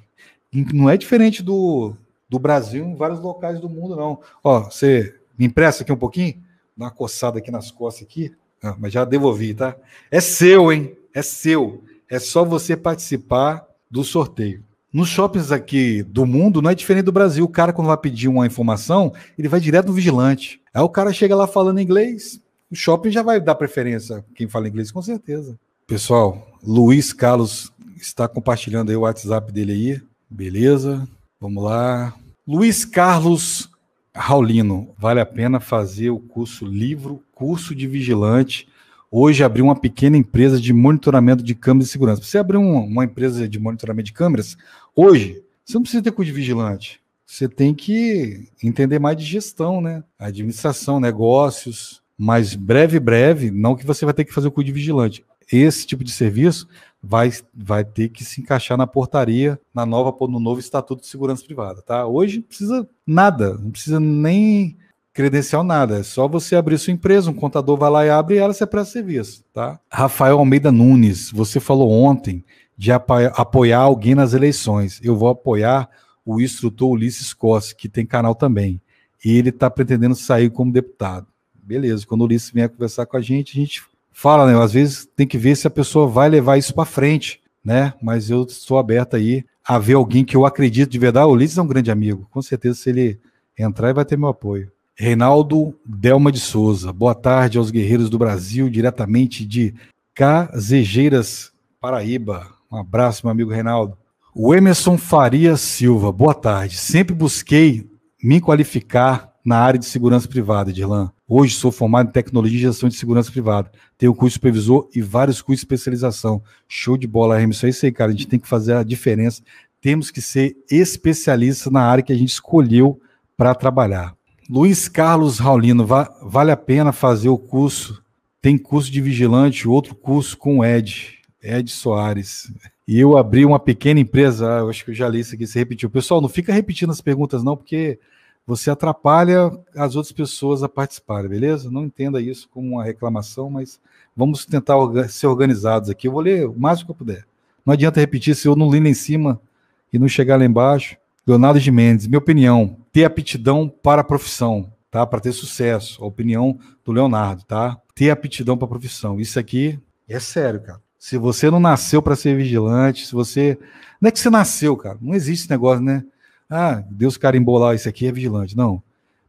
não é diferente do, do Brasil em vários locais do mundo, não. Ó, você me empresta aqui um pouquinho? Dá uma coçada aqui nas costas aqui. Ah, mas já devolvi, tá? É seu, hein? É seu. É só você participar do sorteio. Nos shoppings aqui do mundo não é diferente do Brasil. O cara, quando vai pedir uma informação, ele vai direto no vigilante. Aí o cara chega lá falando inglês, o shopping já vai dar preferência quem fala inglês, com certeza. Pessoal, Luiz Carlos está compartilhando aí o WhatsApp dele aí. Beleza? Vamos lá. Luiz Carlos Raulino, vale a pena fazer o curso livro, curso de vigilante. Hoje abrir uma pequena empresa de monitoramento de câmeras de segurança. Você abrir um, uma empresa de monitoramento de câmeras, hoje, você não precisa ter curso de vigilante. Você tem que entender mais de gestão, né? Administração, negócios. Mas breve, breve, não que você vai ter que fazer o de vigilante. Esse tipo de serviço vai, vai ter que se encaixar na portaria, na nova, no novo Estatuto de Segurança Privada, tá? Hoje não precisa nada, não precisa nem credencial nada, é só você abrir sua empresa, um contador vai lá e abre e ela se presta serviço, tá? Rafael Almeida Nunes, você falou ontem de apoiar alguém nas eleições. Eu vou apoiar o instrutor Ulisses Costa, que tem canal também. E ele está pretendendo sair como deputado. Beleza, quando o Ulisses vier conversar com a gente, a gente fala, né? Às vezes tem que ver se a pessoa vai levar isso para frente, né? Mas eu estou aberto aí a ver alguém que eu acredito de verdade. O Ulisses é um grande amigo, com certeza se ele entrar, ele vai ter meu apoio. Reinaldo Delma de Souza, boa tarde aos guerreiros do Brasil, diretamente de Casejeiras, Paraíba. Um abraço, meu amigo Reinaldo. O Emerson Faria Silva, boa tarde. Sempre busquei me qualificar na área de segurança privada, Dirlan. Hoje sou formado em tecnologia e gestão de segurança privada. Tenho curso supervisor e vários cursos de especialização. Show de bola, Hermes. É isso aí, cara. A gente tem que fazer a diferença. Temos que ser especialistas na área que a gente escolheu para trabalhar. Luiz Carlos Raulino, va vale a pena fazer o curso. Tem curso de vigilante, outro curso com o Ed, Ed Soares. E eu abri uma pequena empresa, ah, eu acho que eu já li isso aqui, você repetiu. Pessoal, não fica repetindo as perguntas, não, porque você atrapalha as outras pessoas a participarem, beleza? Não entenda isso como uma reclamação, mas vamos tentar ser organizados aqui. Eu vou ler o máximo que eu puder. Não adianta repetir se eu não li lá em cima e não chegar lá embaixo. Leonardo de Mendes, minha opinião, ter aptidão para a profissão, tá? Para ter sucesso. A opinião do Leonardo, tá? Ter aptidão para a profissão. Isso aqui é sério, cara. Se você não nasceu para ser vigilante, se você. Não é que você nasceu, cara. Não existe esse negócio, né? Ah, Deus carimbou lá, esse aqui é vigilante. Não.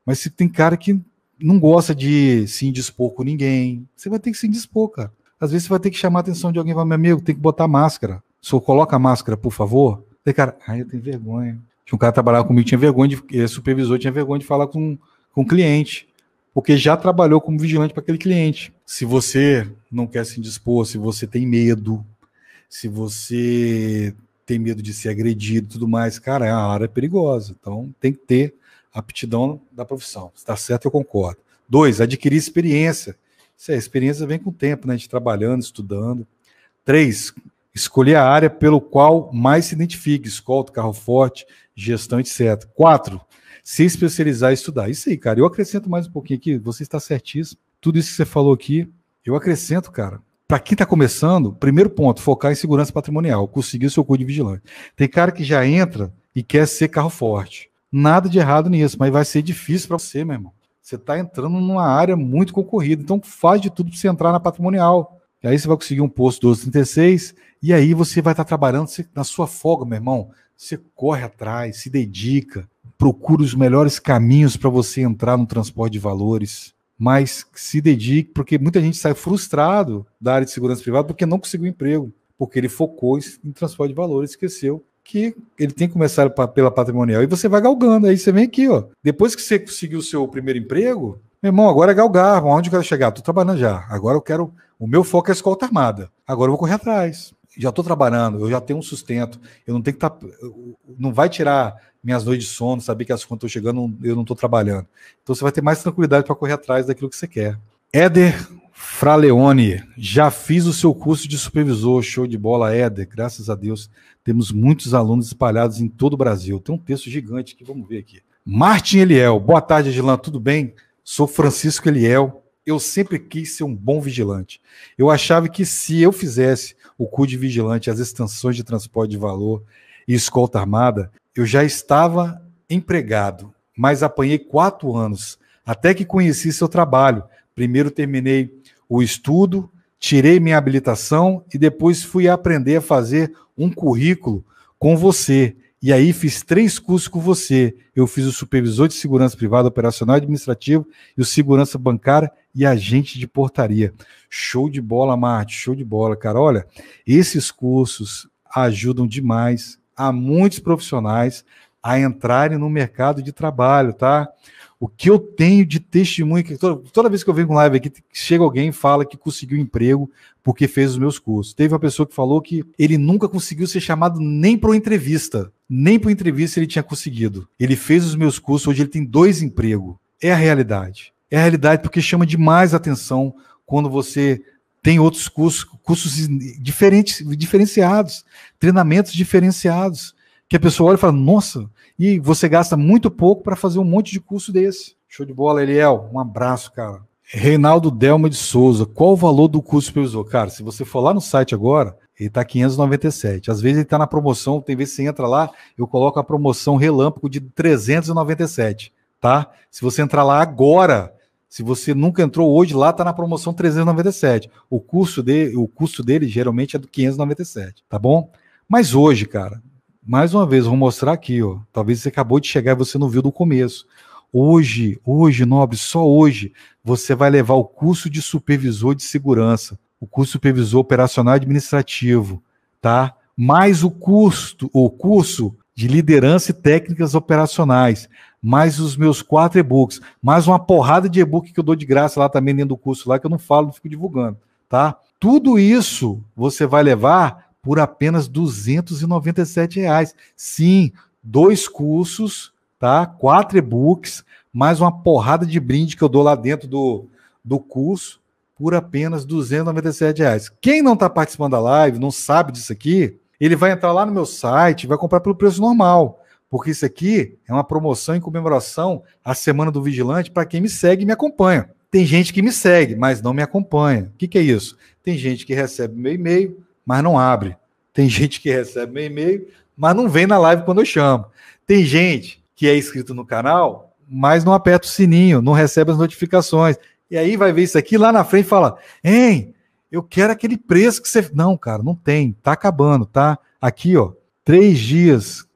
Mas se tem cara que não gosta de se indispor com ninguém, você vai ter que se indispor, cara. Às vezes você vai ter que chamar a atenção de alguém e falar, meu amigo, tem que botar máscara. Só coloca a máscara, por favor. Aí, cara, ai, eu tenho vergonha. Tinha um cara que trabalhava comigo, tinha vergonha de. É supervisor, tinha vergonha de falar com, com o cliente. Porque já trabalhou como vigilante para aquele cliente. Se você não quer se indispor, se você tem medo, se você tem medo de ser agredido e tudo mais, cara, é uma área perigosa. Então tem que ter aptidão da profissão. Está certo, eu concordo. Dois, adquirir experiência. Isso é, a experiência vem com o tempo, né? De trabalhando, estudando. Três, escolher a área pelo qual mais se identifique, escolta, carro forte, gestão, etc. Quatro, se especializar e estudar. Isso aí, cara. Eu acrescento mais um pouquinho aqui, você está certíssimo. Tudo isso que você falou aqui, eu acrescento, cara para quem está começando, primeiro ponto, focar em segurança patrimonial, conseguir o seu código de vigilante. Tem cara que já entra e quer ser carro forte. Nada de errado nisso, mas vai ser difícil para você, meu irmão. Você está entrando numa área muito concorrida, então faz de tudo para você entrar na patrimonial. E aí você vai conseguir um posto 1236 e aí você vai estar tá trabalhando na sua folga, meu irmão. você corre atrás, se dedica, procura os melhores caminhos para você entrar no transporte de valores, mas se dedique, porque muita gente sai frustrado da área de segurança privada porque não conseguiu emprego, porque ele focou em transporte de valores, esqueceu que ele tem que começar pela patrimonial. E você vai galgando, aí você vem aqui, ó. Depois que você conseguiu o seu primeiro emprego, meu irmão, agora é galgar. Onde eu quero chegar? Estou trabalhando já. Agora eu quero. O meu foco é a escolta armada. Agora eu vou correr atrás. Já estou trabalhando, eu já tenho um sustento. Eu não tenho que estar. Tá, não vai tirar minhas noites de sono, saber que as contas estão chegando, eu não estou trabalhando. Então você vai ter mais tranquilidade para correr atrás daquilo que você quer. Éder Fraleone, já fiz o seu curso de supervisor, show de bola, Éder, graças a Deus. Temos muitos alunos espalhados em todo o Brasil. Tem um texto gigante que vamos ver aqui. Martin Eliel, boa tarde, Gilan, tudo bem? Sou Francisco Eliel. Eu sempre quis ser um bom vigilante. Eu achava que se eu fizesse o CUD de vigilante, as extensões de transporte de valor e escolta armada, eu já estava empregado, mas apanhei quatro anos até que conheci seu trabalho. Primeiro terminei o estudo, tirei minha habilitação e depois fui aprender a fazer um currículo com você. E aí fiz três cursos com você. Eu fiz o supervisor de segurança privada, operacional e administrativo, e o segurança bancária e agente de portaria. Show de bola, Marte, show de bola, cara. Olha, esses cursos ajudam demais a muitos profissionais a entrarem no mercado de trabalho, tá? O que eu tenho de testemunho, que toda, toda vez que eu venho com live aqui, chega alguém e fala que conseguiu emprego porque fez os meus cursos. Teve uma pessoa que falou que ele nunca conseguiu ser chamado nem para uma entrevista. Nem para entrevista ele tinha conseguido. Ele fez os meus cursos, hoje ele tem dois empregos. É a realidade. É a realidade porque chama demais atenção quando você tem outros cursos, cursos diferentes, diferenciados, treinamentos diferenciados, que a pessoa olha e fala, nossa, e você gasta muito pouco para fazer um monte de curso desse. Show de bola, Eliel. Um abraço, cara. Reinaldo Delma de Souza, qual o valor do curso supervisor? Cara, se você for lá no site agora, ele está 597. Às vezes ele está na promoção, tem vezes que você entra lá, eu coloco a promoção relâmpago de 397, tá? Se você entrar lá agora, se você nunca entrou hoje, lá está na promoção 397. O custo, de, o custo dele geralmente é do 597, tá bom? Mas hoje, cara, mais uma vez, vou mostrar aqui, ó. Talvez você acabou de chegar e você não viu do começo. Hoje, hoje, nobre, só hoje, você vai levar o curso de supervisor de segurança, o curso de supervisor operacional administrativo, tá? Mais o custo, o curso de liderança e técnicas operacionais, mais os meus quatro e-books, mais uma porrada de e-book que eu dou de graça lá também dentro do curso lá, que eu não falo, não fico divulgando, tá? Tudo isso você vai levar por apenas 297 reais. Sim, dois cursos, tá? Quatro e-books, mais uma porrada de brinde que eu dou lá dentro do, do curso por apenas 297 reais. Quem não está participando da live, não sabe disso aqui, ele vai entrar lá no meu site, vai comprar pelo preço normal, porque isso aqui é uma promoção em comemoração à Semana do Vigilante para quem me segue e me acompanha. Tem gente que me segue, mas não me acompanha. O que, que é isso? Tem gente que recebe meu e-mail, mas não abre. Tem gente que recebe meu e-mail, mas não vem na live quando eu chamo. Tem gente que é inscrito no canal, mas não aperta o sininho, não recebe as notificações. E aí vai ver isso aqui lá na frente e fala: Hein, eu quero aquele preço que você. Não, cara, não tem. Tá acabando, tá? Aqui, ó, três dias.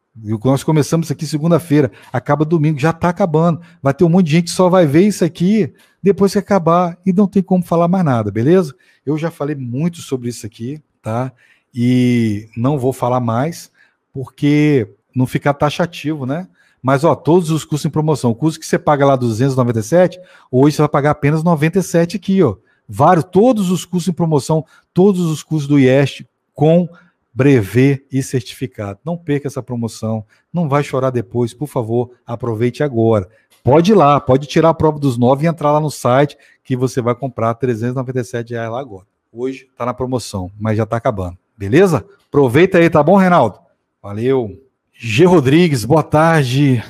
Nós começamos isso aqui segunda-feira, acaba domingo, já tá acabando. Vai ter um monte de gente que só vai ver isso aqui depois que acabar e não tem como falar mais nada, beleza? Eu já falei muito sobre isso aqui, tá? e não vou falar mais, porque não fica taxativo, né? Mas, ó, todos os custos em promoção, o custo que você paga lá 297, hoje você vai pagar apenas 97 aqui, ó. Vários, todos os custos em promoção, todos os custos do IEST com brevet e certificado. Não perca essa promoção, não vai chorar depois, por favor, aproveite agora. Pode ir lá, pode tirar a prova dos nove e entrar lá no site que você vai comprar 397 reais lá agora. Hoje está na promoção, mas já está acabando. Beleza? Aproveita aí, tá bom, Reinaldo? Valeu. G. Rodrigues, boa tarde.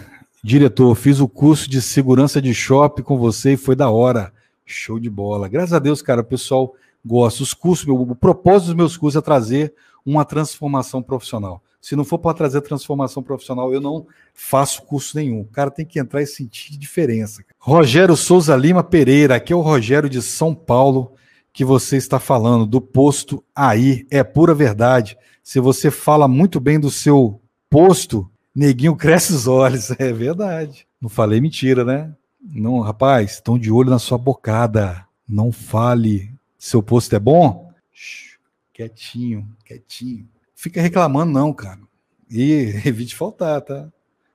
Diretor, fiz o curso de segurança de shopping com você e foi da hora. Show de bola. Graças a Deus, cara, o pessoal gosta. Os cursos, o propósito dos meus cursos é trazer uma transformação profissional. Se não for para trazer transformação profissional, eu não faço curso nenhum. O cara tem que entrar e sentir diferença. Rogério Souza Lima Pereira, aqui é o Rogério de São Paulo que você está falando, do posto aí, é pura verdade. Se você fala muito bem do seu posto, neguinho cresce os olhos. (laughs) É verdade. Não falei mentira, né? Não, rapaz, estão de olho na sua bocada. Não fale. Seu posto é bom? Quietinho, quietinho. Fica reclamando, não, cara. E (laughs) evite faltar, tá?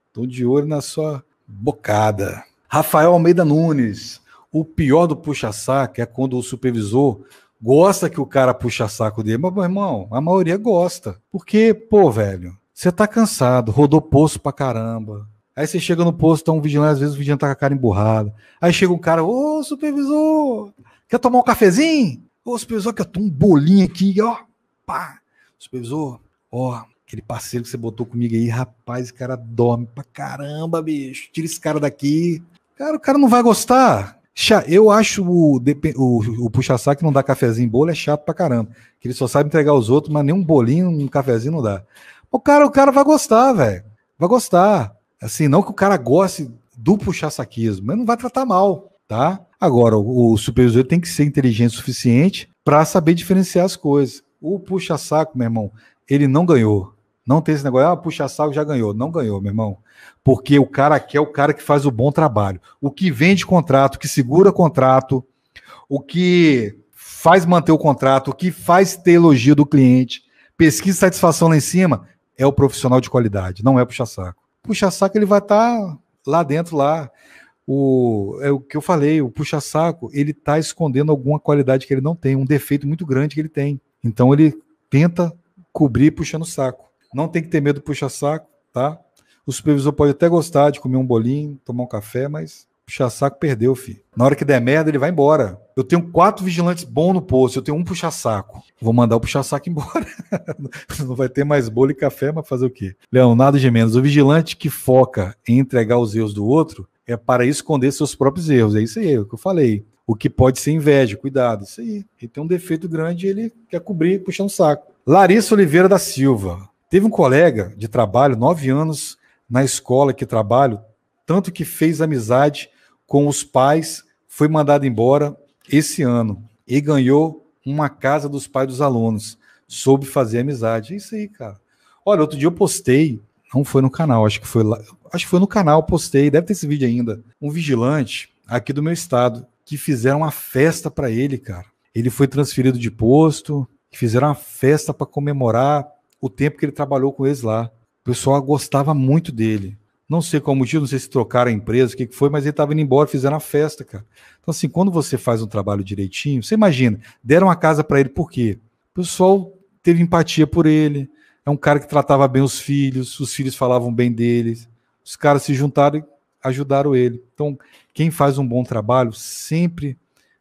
Estão de olho na sua bocada. Rafael Almeida Nunes. O pior do puxa-saco é quando o supervisor gosta que o cara puxa saco dele. Mas, meu irmão, a maioria gosta. Porque, pô, velho, você tá cansado, rodou poço pra caramba. Aí você chega no posto, tá um vigilante, às vezes o vigilante tá com a cara emburrada. Aí chega um cara, ô supervisor, quer tomar um cafezinho? Ô supervisor, quer tomar um bolinho aqui, ó. Pá. Supervisor, ó, aquele parceiro que você botou comigo aí, rapaz, esse cara dorme pra caramba, bicho. Tira esse cara daqui. Cara, o cara não vai gostar. Eu acho o, o, o puxa-saco que não dá cafezinho em bolo é chato pra caramba. Que ele só sabe entregar os outros, mas nem um bolinho, um cafezinho não dá. O cara, o cara vai gostar, velho. Vai gostar. Assim, não que o cara goste do puxa-saquismo, mas não vai tratar mal, tá? Agora, o, supervisor tem que ser inteligente o suficiente para saber diferenciar as coisas. O puxa-saco, meu irmão, ele não ganhou. Não tem esse negócio, ah, puxa-saco já ganhou. Não ganhou, meu irmão porque o cara quer o cara que faz o bom trabalho. O que vende contrato, que segura contrato, o que faz manter o contrato, o que faz ter elogio do cliente, pesquisa satisfação lá em cima, é o profissional de qualidade, não é puxa-saco. Puxa-saco ele vai estar tá lá dentro, lá. O, é o que eu falei, o puxa-saco, ele está escondendo alguma qualidade que ele não tem, um defeito muito grande que ele tem. Então ele tenta cobrir puxando o saco. Não tem que ter medo do puxa-saco, tá? O supervisor pode até gostar de comer um bolinho, tomar um café, mas puxa-saco perdeu, filho. Na hora que der merda, ele vai embora. Eu tenho quatro vigilantes bons no posto, eu tenho um puxa-saco. Vou mandar o puxa-saco embora. (laughs) Não vai ter mais bolo e café, mas fazer o quê? Leonardo Gemenos, o vigilante que foca em entregar os erros do outro é para esconder seus próprios erros. É isso aí, é o que eu falei. O que pode ser inveja, cuidado. Isso aí. Ele tem um defeito grande e ele quer cobrir, puxar um saco. Larissa Oliveira da Silva. Teve um colega de trabalho, nove anos, na escola que trabalho, tanto que fez amizade com os pais, foi mandado embora esse ano e ganhou uma casa dos pais dos alunos. Soube fazer amizade. É isso aí, cara. Olha, outro dia eu postei, não foi no canal, acho que foi lá, acho que foi no canal, postei, deve ter esse vídeo ainda. Um vigilante aqui do meu estado que fizeram uma festa para ele, cara. Ele foi transferido de posto, fizeram uma festa para comemorar o tempo que ele trabalhou com eles lá. O pessoal gostava muito dele. Não sei qual motivo, não sei se trocaram a empresa, o que, foi, mas ele estava indo embora, fizeram a festa, cara. Então, assim, quando você faz um trabalho direitinho, você imagina, deram a casa para ele por quê? O pessoal teve empatia por ele, é um cara que tratava bem os filhos, os filhos falavam bem dele, os caras se juntaram e ajudaram ele. Então, quem faz um bom trabalho sempre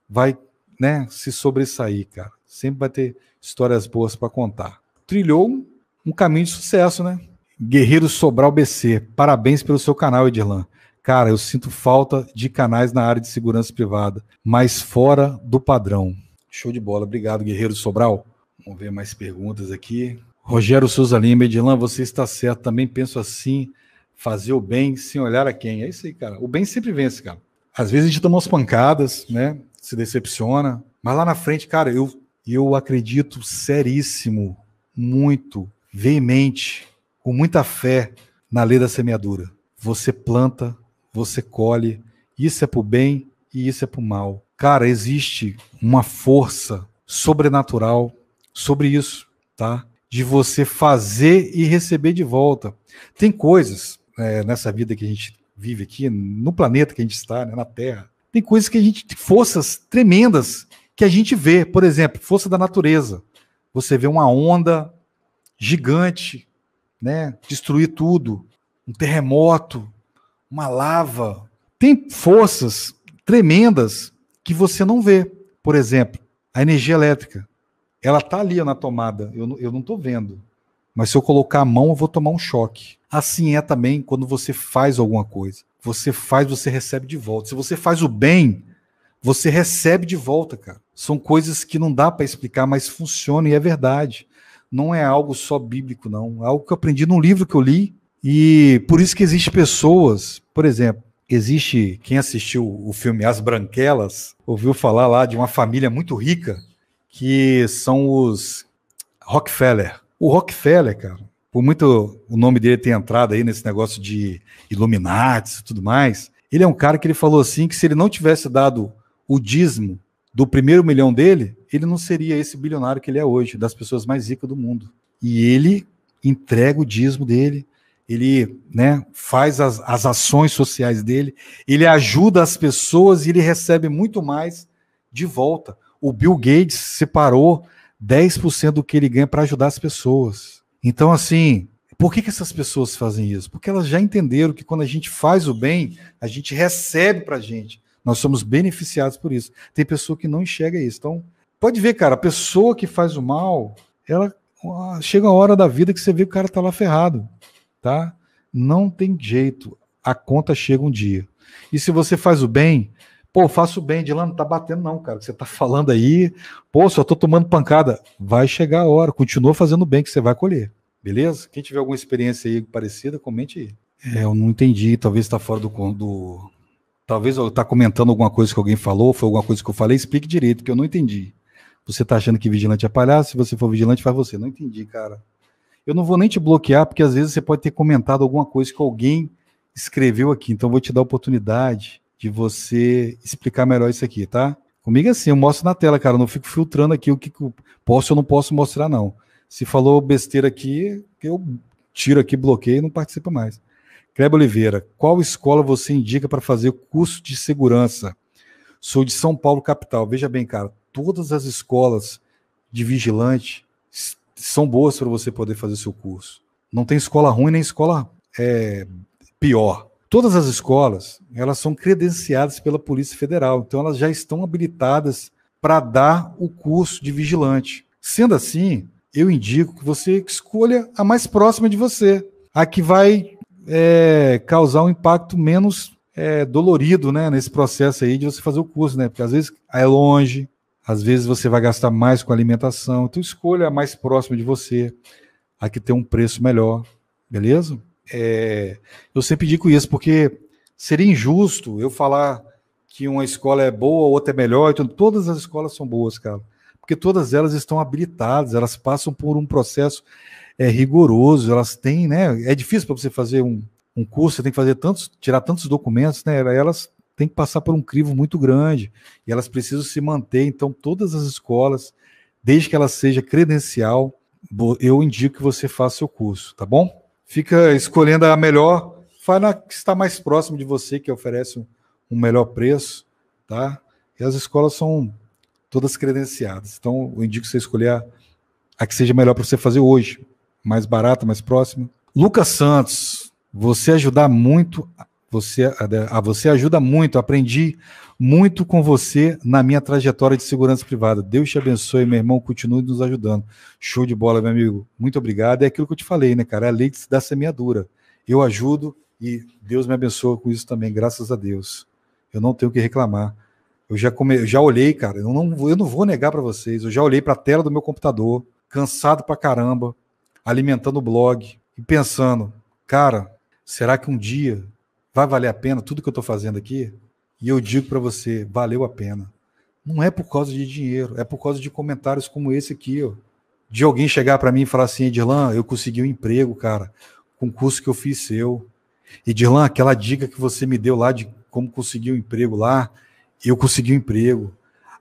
vai né, se sobressair, cara. Sempre vai ter histórias boas para contar. Trilhou um caminho de sucesso, né? Guerreiro Sobral BC, parabéns pelo seu canal, Edirlan. Cara, eu sinto falta de canais na área de segurança privada, mas fora do padrão. Show de bola, obrigado, Guerreiro Sobral. Vamos ver mais perguntas aqui. Rogério Souza Lima, Edilan, você está certo, também penso assim, fazer o bem sem olhar a quem. É isso aí, cara. O bem sempre vence, cara. Às vezes a gente toma umas pancadas, né? Se decepciona, mas lá na frente, cara, eu, eu acredito seríssimo, muito, veemente, com muita fé na lei da semeadura. Você planta, você colhe, isso é para o bem e isso é para o mal. Cara, existe uma força sobrenatural sobre isso, tá? De você fazer e receber de volta. Tem coisas é, nessa vida que a gente vive aqui, no planeta que a gente está, né, na Terra, tem coisas que a gente, forças tremendas que a gente vê. Por exemplo, força da natureza. Você vê uma onda gigante né, destruir tudo, um terremoto, uma lava. Tem forças tremendas que você não vê. Por exemplo, a energia elétrica. Ela está ali na tomada, eu, eu não estou vendo. Mas se eu colocar a mão, eu vou tomar um choque. Assim é também quando você faz alguma coisa. Você faz, você recebe de volta. Se você faz o bem, você recebe de volta, cara. São coisas que não dá para explicar, mas funcionam e é verdade não é algo só bíblico, não. É algo que eu aprendi num livro que eu li. E por isso que existe pessoas, por exemplo, existe quem assistiu o filme As Branquelas, ouviu falar lá de uma família muito rica, que são os Rockefeller. O Rockefeller, cara, por muito o nome dele ter entrado aí nesse negócio de Illuminati e tudo mais, ele é um cara que ele falou assim que se ele não tivesse dado o dízimo do primeiro milhão dele, ele não seria esse bilionário que ele é hoje, das pessoas mais ricas do mundo. E ele entrega o dízimo dele, ele né, faz as, as ações sociais dele, ele ajuda as pessoas e ele recebe muito mais de volta. O Bill Gates separou 10% do que ele ganha para ajudar as pessoas. Então, assim, por que, que essas pessoas fazem isso? Porque elas já entenderam que quando a gente faz o bem, a gente recebe para a gente. Nós somos beneficiados por isso. Tem pessoa que não enxerga isso. Então, pode ver, cara, a pessoa que faz o mal, ela chega a hora da vida que você vê que o cara tá lá ferrado, tá? Não tem jeito. A conta chega um dia. E se você faz o bem, pô, faço bem, lá não tá batendo não, cara. Você tá falando aí, pô, só tô tomando pancada. Vai chegar a hora, continua fazendo o bem que você vai colher. Beleza? Quem tiver alguma experiência aí parecida, comente aí. É, eu não entendi, talvez está fora do, do, Talvez eu tá comentando alguma coisa que alguém falou, foi alguma coisa que eu falei, explique direito, que eu não entendi. Você tá achando que vigilante é palhaço, se você for vigilante, faz você. Não entendi, cara. Eu não vou nem te bloquear, porque às vezes você pode ter comentado alguma coisa que alguém escreveu aqui. Então eu vou te dar a oportunidade de você explicar melhor isso aqui, tá? Comigo é assim, eu mostro na tela, cara. Eu não fico filtrando aqui o que posso ou não posso mostrar, não. Se falou besteira aqui, eu tiro aqui, bloqueio e não participo mais. Kleber Oliveira, qual escola você indica para fazer curso de segurança? Sou de São Paulo, capital. Veja bem, cara, todas as escolas de vigilante são boas para você poder fazer seu curso. Não tem escola ruim nem escola é, pior. Todas as escolas, elas são credenciadas pela Polícia Federal, então elas já estão habilitadas para dar o curso de vigilante. Sendo assim, eu indico que você escolha a mais próxima de você, a que vai é, causar um impacto menos é, dolorido né, nesse processo aí de você fazer o curso, né? Porque às vezes é longe, às vezes você vai gastar mais com alimentação, então escolha a mais próxima de você, a que tem um preço melhor, beleza? É, eu sempre digo isso, porque seria injusto eu falar que uma escola é boa, outra é melhor, então todas as escolas são boas, cara. Porque todas elas estão habilitadas, elas passam por um processo é rigoroso, elas têm, né? É difícil para você fazer um, um curso, você tem que fazer tantos, tirar tantos documentos, né? Elas têm que passar por um crivo muito grande e elas precisam se manter. Então, todas as escolas, desde que ela seja credencial, eu indico que você faça seu curso, tá bom? Fica escolhendo a melhor, faz na que está mais próximo de você, que oferece um, melhor preço, tá? E as escolas são todas credenciadas. Então, eu indico você escolher a, a que seja melhor para você fazer hoje mais barata, mais próxima. Lucas Santos, você ajudar muito, você, a você ajuda muito, aprendi muito com você na minha trajetória de segurança privada. Deus te abençoe, meu irmão, continue nos ajudando. Show de bola, meu amigo. Muito obrigado. É aquilo que eu te falei, né, cara? É a lei da semeadura. Eu ajudo e Deus me abençoa com isso também, graças a Deus. Eu não tenho o que reclamar. Eu já, come... eu já olhei, cara, eu não, eu não vou negar para vocês. Eu já olhei para a tela do meu computador, cansado pra caramba, alimentando o blog e pensando, cara, será que um dia vai valer a pena tudo que eu estou fazendo aqui? E eu digo para você, valeu a pena. Não é por causa de dinheiro, é por causa de comentários como esse aqui, ó. De alguém chegar para mim e falar assim, Edirlan, eu consegui um emprego, cara, com o curso que eu fiz seu. Edirlan, aquela dica que você me deu lá de como conseguir um emprego lá, eu consegui um emprego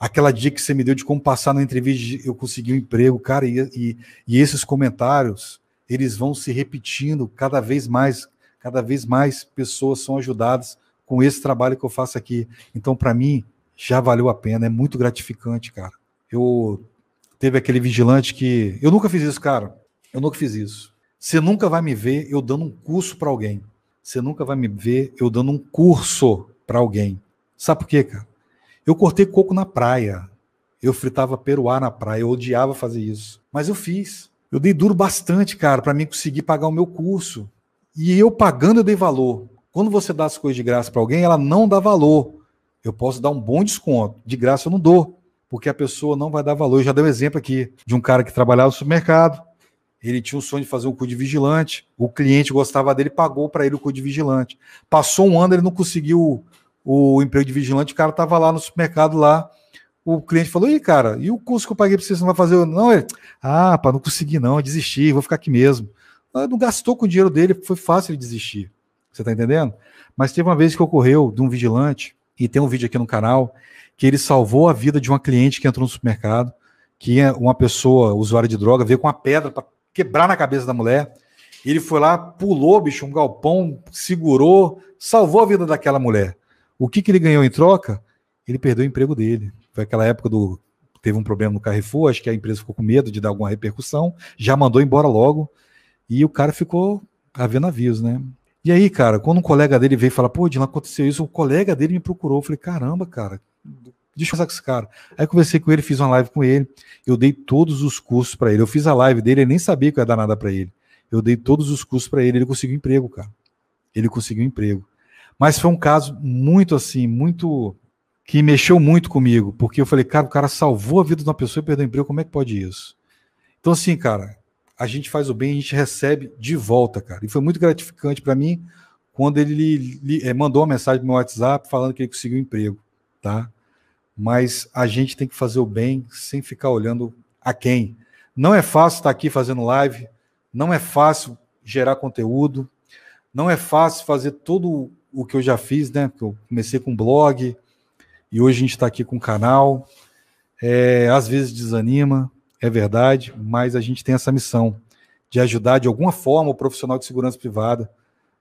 aquela dica que você me deu de como passar na entrevista, eu consegui um emprego, cara, e, e, e esses comentários, eles vão se repetindo cada vez mais, cada vez mais pessoas são ajudadas com esse trabalho que eu faço aqui. Então, para mim, já valeu a pena, é muito gratificante, cara. Eu teve aquele vigilante que eu nunca fiz isso, cara. Eu nunca fiz isso. Você nunca vai me ver eu dando um curso para alguém. Você nunca vai me ver eu dando um curso para alguém. Sabe por quê, cara? Eu cortei coco na praia. Eu fritava peruá na praia. Eu odiava fazer isso. Mas eu fiz. Eu dei duro bastante, cara, para mim conseguir pagar o meu curso. E eu pagando, eu dei valor. Quando você dá as coisas de graça para alguém, ela não dá valor. Eu posso dar um bom desconto. De graça eu não dou, porque a pessoa não vai dar valor. Eu já dei um exemplo aqui de um cara que trabalhava no supermercado. Ele tinha o sonho de fazer um cu de vigilante. O cliente gostava dele, pagou para ele o cu de vigilante. Passou um ano, ele não conseguiu o emprego de vigilante, o cara tava lá no supermercado lá, o cliente falou, e cara, e o curso que eu paguei para você, você não vai fazer? Não, ele, ah, para não conseguir não, desisti, vou ficar aqui mesmo. não gastou com o dinheiro dele, foi fácil ele desistir. Você está entendendo? Mas teve uma vez que ocorreu de um vigilante, e tem um vídeo aqui no canal, que ele salvou a vida de uma cliente que entrou no supermercado, que é uma pessoa, usuária de droga, veio com uma pedra para quebrar na cabeça da mulher. Ele foi lá, pulou, bicho, um galpão, segurou, salvou a vida daquela mulher. O que, que ele ganhou em troca? Ele perdeu o emprego dele. Foi aquela época do. Teve um problema no Carrefour, acho que a empresa ficou com medo de dar alguma repercussão, já mandou embora logo. E o cara ficou a ver navios, né? E aí, cara, quando um colega dele veio falar, pô, Dylan, aconteceu isso, o colega dele me procurou. Eu falei, caramba, cara, deixa eu falar com esse cara. Aí conversei com ele, fiz uma live com ele, eu dei todos os cursos para ele. Eu fiz a live dele, ele nem sabia que ia dar nada para ele. Eu dei todos os cursos para ele, ele conseguiu emprego, cara. Ele conseguiu emprego. Mas foi um caso muito assim, muito que mexeu muito comigo, porque eu falei, cara, o cara salvou a vida de uma pessoa e perdeu o emprego, como é que pode isso? Então assim, cara, a gente faz o bem, a gente recebe de volta, cara. E foi muito gratificante para mim quando ele li, é, mandou uma mensagem no meu WhatsApp falando que ele conseguiu um emprego, tá? Mas a gente tem que fazer o bem sem ficar olhando a quem. Não é fácil estar aqui fazendo live, não é fácil gerar conteúdo, não é fácil fazer todo o que eu já fiz, né? Eu comecei com blog e hoje a gente está aqui com canal. É, às vezes desanima, é verdade, mas a gente tem essa missão de ajudar de alguma forma o profissional de segurança privada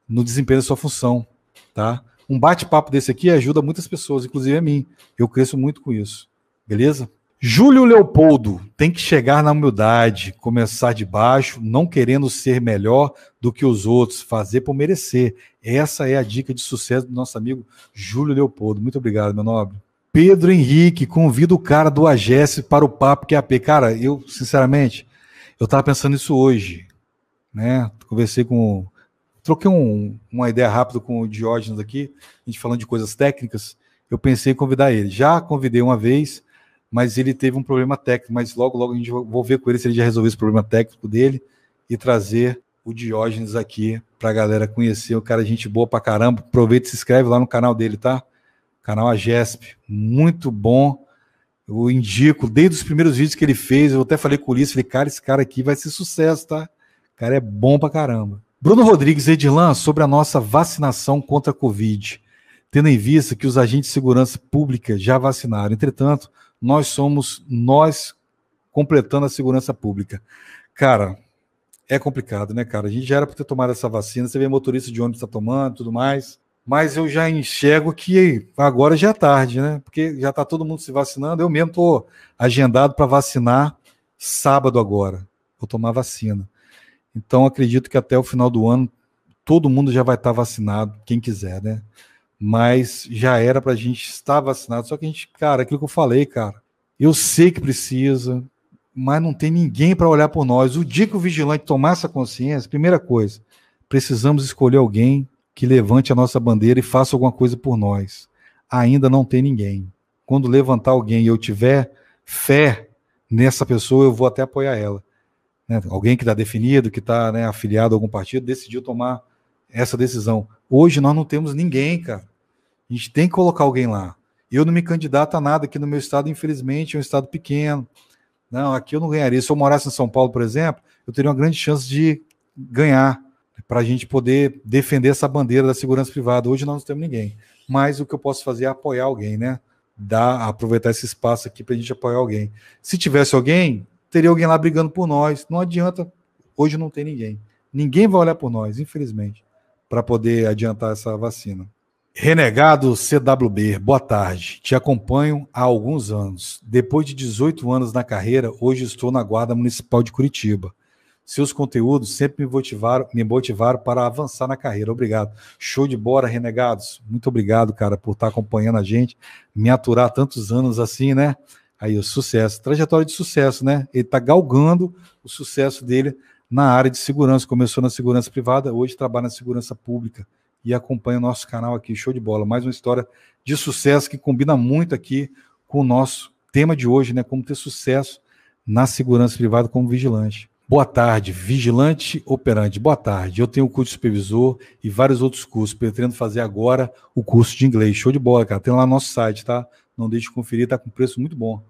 no desempenho da sua função, tá? Um bate-papo desse aqui ajuda muitas pessoas, inclusive a mim. Eu cresço muito com isso. Beleza? Júlio Leopoldo tem que chegar na humildade, começar de baixo, não querendo ser melhor do que os outros, fazer por merecer. Essa é a dica de sucesso do nosso amigo Júlio Leopoldo. Muito obrigado, meu nobre. Pedro Henrique, convida o cara do AGS para o papo que é. Cara, eu, sinceramente, eu estava pensando nisso hoje. Né? Conversei com. Troquei um, uma ideia rápida com o Diógenes aqui, a gente falando de coisas técnicas. Eu pensei em convidar ele. Já convidei uma vez mas ele teve um problema técnico, mas logo, logo a gente vou ver com ele se ele já resolveu esse problema técnico dele e trazer o Diógenes aqui para a galera conhecer. O cara, gente boa pra caramba. Aproveita e se inscreve lá no canal dele, tá? Canal Agesp, muito bom. Eu indico, desde os primeiros vídeos que ele fez, eu até falei com o Ulisses, falei, cara, esse cara aqui vai ser sucesso, tá? O cara é bom pra caramba. Bruno Rodrigues Edilã, sobre a nossa vacinação contra a Covid, tendo em vista que os agentes de segurança pública já vacinaram. Entretanto, nós somos nós completando a segurança pública. Cara, é complicado, né, cara? A gente já era para ter tomado essa vacina, você vê motorista de ônibus está tomando, tudo mais. Mas eu já enxergo que agora já é tarde, né? Porque já está todo mundo se vacinando. Eu mesmo estou agendado para vacinar sábado agora. Vou tomar vacina. Então acredito que até o final do ano todo mundo já vai estar tá vacinado, quem quiser, né? Mas já era para a gente estar vacinado. Só que a gente, cara, aquilo que eu falei, cara, eu sei que precisa, mas não tem ninguém para olhar por nós. O dia que o vigilante tomar essa consciência, primeira coisa, precisamos escolher alguém que levante a nossa bandeira e faça alguma coisa por nós. Ainda não tem ninguém. Quando levantar alguém e eu tiver fé nessa pessoa, eu vou até apoiar ela. Né? Alguém que está definido, que está né, afiliado a algum partido, decidiu tomar essa decisão. Hoje nós não temos ninguém, cara. A gente tem que colocar alguém lá. Eu não me candidato a nada aqui no meu estado, infelizmente, é um estado pequeno. Não, aqui eu não ganharia. Se eu morasse em São Paulo, por exemplo, eu teria uma grande chance de ganhar para a gente poder defender essa bandeira da segurança privada. Hoje nós não temos ninguém. Mas o que eu posso fazer é apoiar alguém, né? Dar, aproveitar esse espaço aqui para a gente apoiar alguém. Se tivesse alguém, teria alguém lá brigando por nós. Não adianta. Hoje não tem ninguém. Ninguém vai olhar por nós, infelizmente, para poder adiantar essa vacina. Renegado CWB, boa tarde. Te acompanho há alguns anos. Depois de 18 anos na carreira, hoje estou na Guarda Municipal de Curitiba. Seus conteúdos sempre me motivaram, me motivaram para avançar na carreira. Obrigado. Show de bola, Renegados. Muito obrigado, cara, por estar acompanhando a gente, me aturar tantos anos assim, né? Aí, o sucesso, trajetória de sucesso, né? Ele está galgando o sucesso dele na área de segurança. Começou na segurança privada, hoje trabalha na segurança pública e acompanha o nosso canal aqui. Show de bola. Mais uma história de sucesso que combina muito aqui com o nosso tema de hoje, né? Como ter sucesso na segurança privada como vigilante. Boa tarde, vigilante operante. Boa tarde. Eu tenho o curso de supervisor e vários outros cursos. Pretendo fazer agora o curso de inglês. Show de bola, cara. Tem lá no nosso site, tá? Não deixe de conferir, tá com preço muito bom.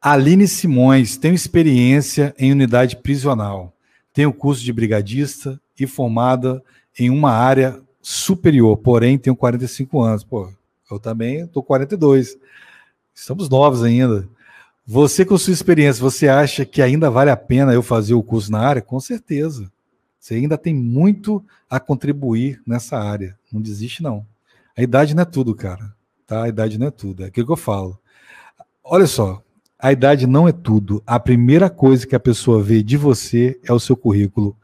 Aline Simões, tenho experiência em unidade prisional tenho curso de brigadista e formada em uma área superior, porém tenho 45 anos. Pô, eu também estou 42. Estamos novos ainda. Você, com sua experiência, você acha que ainda vale a pena eu fazer o curso na área? Com certeza. Você ainda tem muito a contribuir nessa área. Não desiste, não. A idade não é tudo, cara. Tá? A idade não é tudo. É aquilo que eu falo. Olha só, a idade não é tudo. A primeira coisa que a pessoa vê de você é o seu currículo.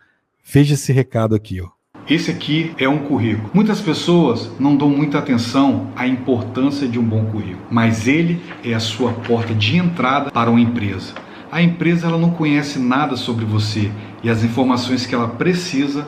Veja esse recado aqui, ó. Esse aqui é um currículo. Muitas pessoas não dão muita atenção à importância de um bom currículo, mas ele é a sua porta de entrada para uma empresa. A empresa ela não conhece nada sobre você e as informações que ela precisa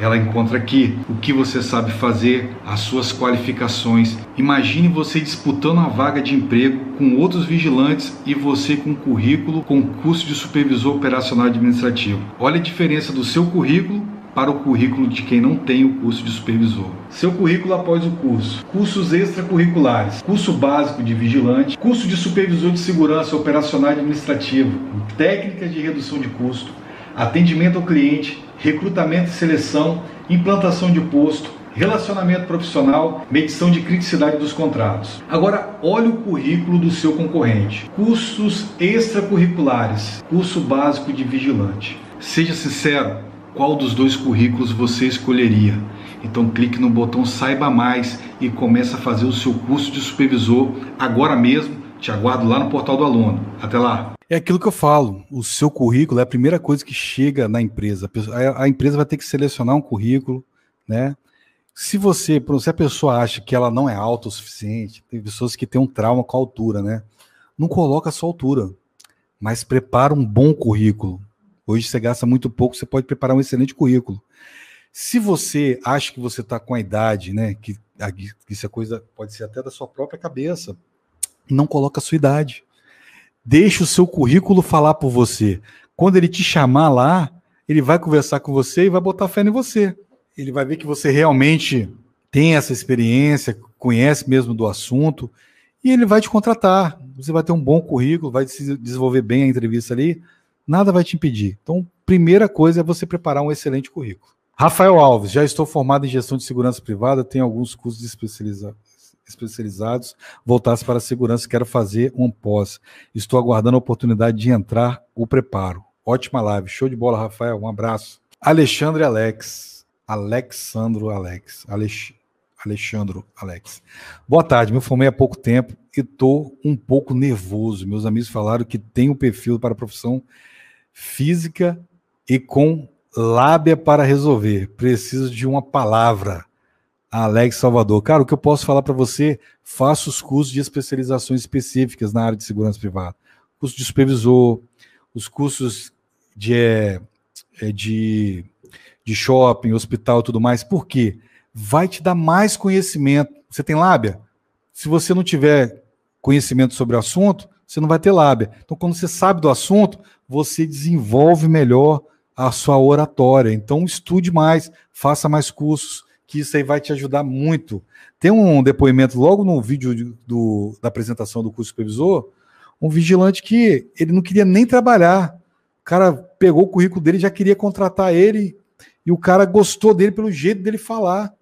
ela encontra aqui o que você sabe fazer, as suas qualificações. Imagine você disputando uma vaga de emprego com outros vigilantes e você com currículo com curso de supervisor operacional administrativo. Olha a diferença do seu currículo para o currículo de quem não tem o curso de supervisor. Seu currículo após o curso: cursos extracurriculares, curso básico de vigilante, curso de supervisor de segurança operacional e administrativo, técnicas de redução de custo, atendimento ao cliente, recrutamento e seleção, implantação de posto, relacionamento profissional, medição de criticidade dos contratos. Agora, olhe o currículo do seu concorrente. Cursos extracurriculares, curso básico de vigilante. Seja sincero, qual dos dois currículos você escolheria? Então clique no botão Saiba Mais e comece a fazer o seu curso de supervisor agora mesmo. Te aguardo lá no portal do aluno. Até lá! É aquilo que eu falo, o seu currículo é a primeira coisa que chega na empresa. A empresa vai ter que selecionar um currículo, né? Se você, se a pessoa acha que ela não é alta o suficiente, tem pessoas que têm um trauma com a altura, né? Não coloca a sua altura, mas prepara um bom currículo. Hoje você gasta muito pouco, você pode preparar um excelente currículo. Se você acha que você está com a idade, né, que, que isso é coisa, pode ser até da sua própria cabeça, não coloca a sua idade. Deixa o seu currículo falar por você. Quando ele te chamar lá, ele vai conversar com você e vai botar fé em você. Ele vai ver que você realmente tem essa experiência, conhece mesmo do assunto, e ele vai te contratar. Você vai ter um bom currículo, vai se desenvolver bem a entrevista ali, nada vai te impedir. Então, primeira coisa é você preparar um excelente currículo. Rafael Alves, já estou formado em gestão de segurança privada, tenho alguns cursos especializa especializados voltados para a segurança, quero fazer um pós. Estou aguardando a oportunidade de entrar, o preparo. Ótima live, show de bola, Rafael, um abraço. Alexandre Alex, Alexandro Alex, Alex, Alexandro Alex. Boa tarde, me formei há pouco tempo e estou um pouco nervoso. Meus amigos falaram que tenho perfil para a profissão física e com lábia para resolver. Preciso de uma palavra. Alex Salvador. Cara, o que eu posso falar para você? Faça os cursos de especializações específicas na área de segurança privada. Curso de supervisor, os cursos de, é, é de, de shopping, hospital e tudo mais. Por quê? Vai te dar mais conhecimento. Você tem lábia? Se você não tiver conhecimento sobre o assunto, você não vai ter lábia. Então, quando você sabe do assunto, você desenvolve melhor a sua oratória. Então, estude mais, faça mais cursos, que isso aí vai te ajudar muito. Tem um depoimento logo no vídeo do, da apresentação do curso supervisor, um vigilante que ele não queria nem trabalhar. O cara pegou o currículo dele, já queria contratar ele, e o cara gostou dele pelo jeito dele falar.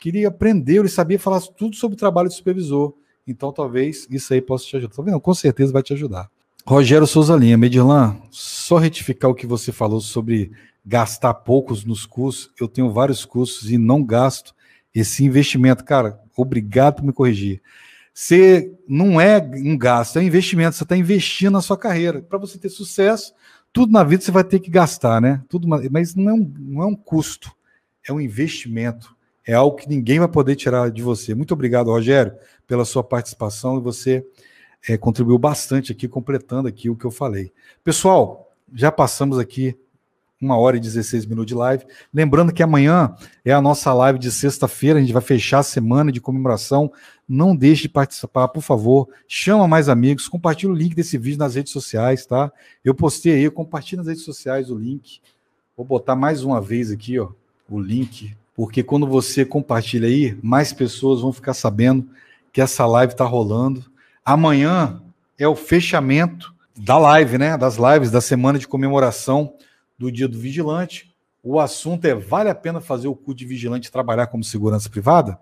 Queria aprender, ele sabia falar tudo sobre o trabalho de supervisor. Então, talvez isso aí possa te ajudar. Tá? Com certeza vai te ajudar. Rogério Souza Linha, Medirlan, só retificar o que você falou sobre gastar poucos nos cursos. Eu tenho vários cursos e não gasto esse investimento. Cara, obrigado por me corrigir. Você não é um gasto, é um investimento. Você está investindo na sua carreira. Para você ter sucesso, tudo na vida você vai ter que gastar, né? Tudo, mas não é, um, não é um custo, é um investimento. É algo que ninguém vai poder tirar de você. Muito obrigado, Rogério, pela sua participação e você é, contribuiu bastante aqui, completando aqui o que eu falei. Pessoal, já passamos aqui uma hora e 16 minutos de live. Lembrando que amanhã é a nossa live de sexta-feira, a gente vai fechar a semana de comemoração. Não deixe de participar, por favor. Chama mais amigos, compartilha o link desse vídeo nas redes sociais, tá? Eu postei aí, compartilha nas redes sociais o link. Vou botar mais uma vez aqui, ó, o link, porque quando você compartilha aí, mais pessoas vão ficar sabendo que essa live está rolando. Amanhã é o fechamento da live, né? Das lives da semana de comemoração do Dia do Vigilante. O assunto é: vale a pena fazer o curso de vigilante e trabalhar como segurança privada?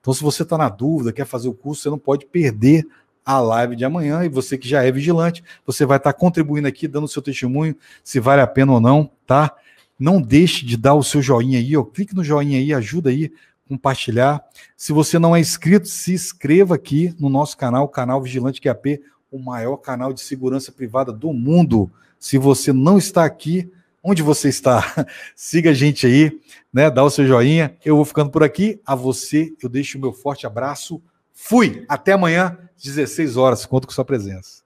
Então, se você está na dúvida, quer fazer o curso, você não pode perder a live de amanhã. E você que já é vigilante, você vai estar tá contribuindo aqui, dando seu testemunho, se vale a pena ou não, tá? Não deixe de dar o seu joinha aí, ó. clique no joinha aí, ajuda aí, compartilhar. Se você não é inscrito, se inscreva aqui no nosso canal, o canal Vigilante QAP, o maior canal de segurança privada do mundo. Se você não está aqui, onde você está? (laughs) Siga a gente aí, né? Dá o seu joinha. Eu vou ficando por aqui. A você, eu deixo o meu forte abraço. Fui. Até amanhã, 16 horas. Conto com sua presença.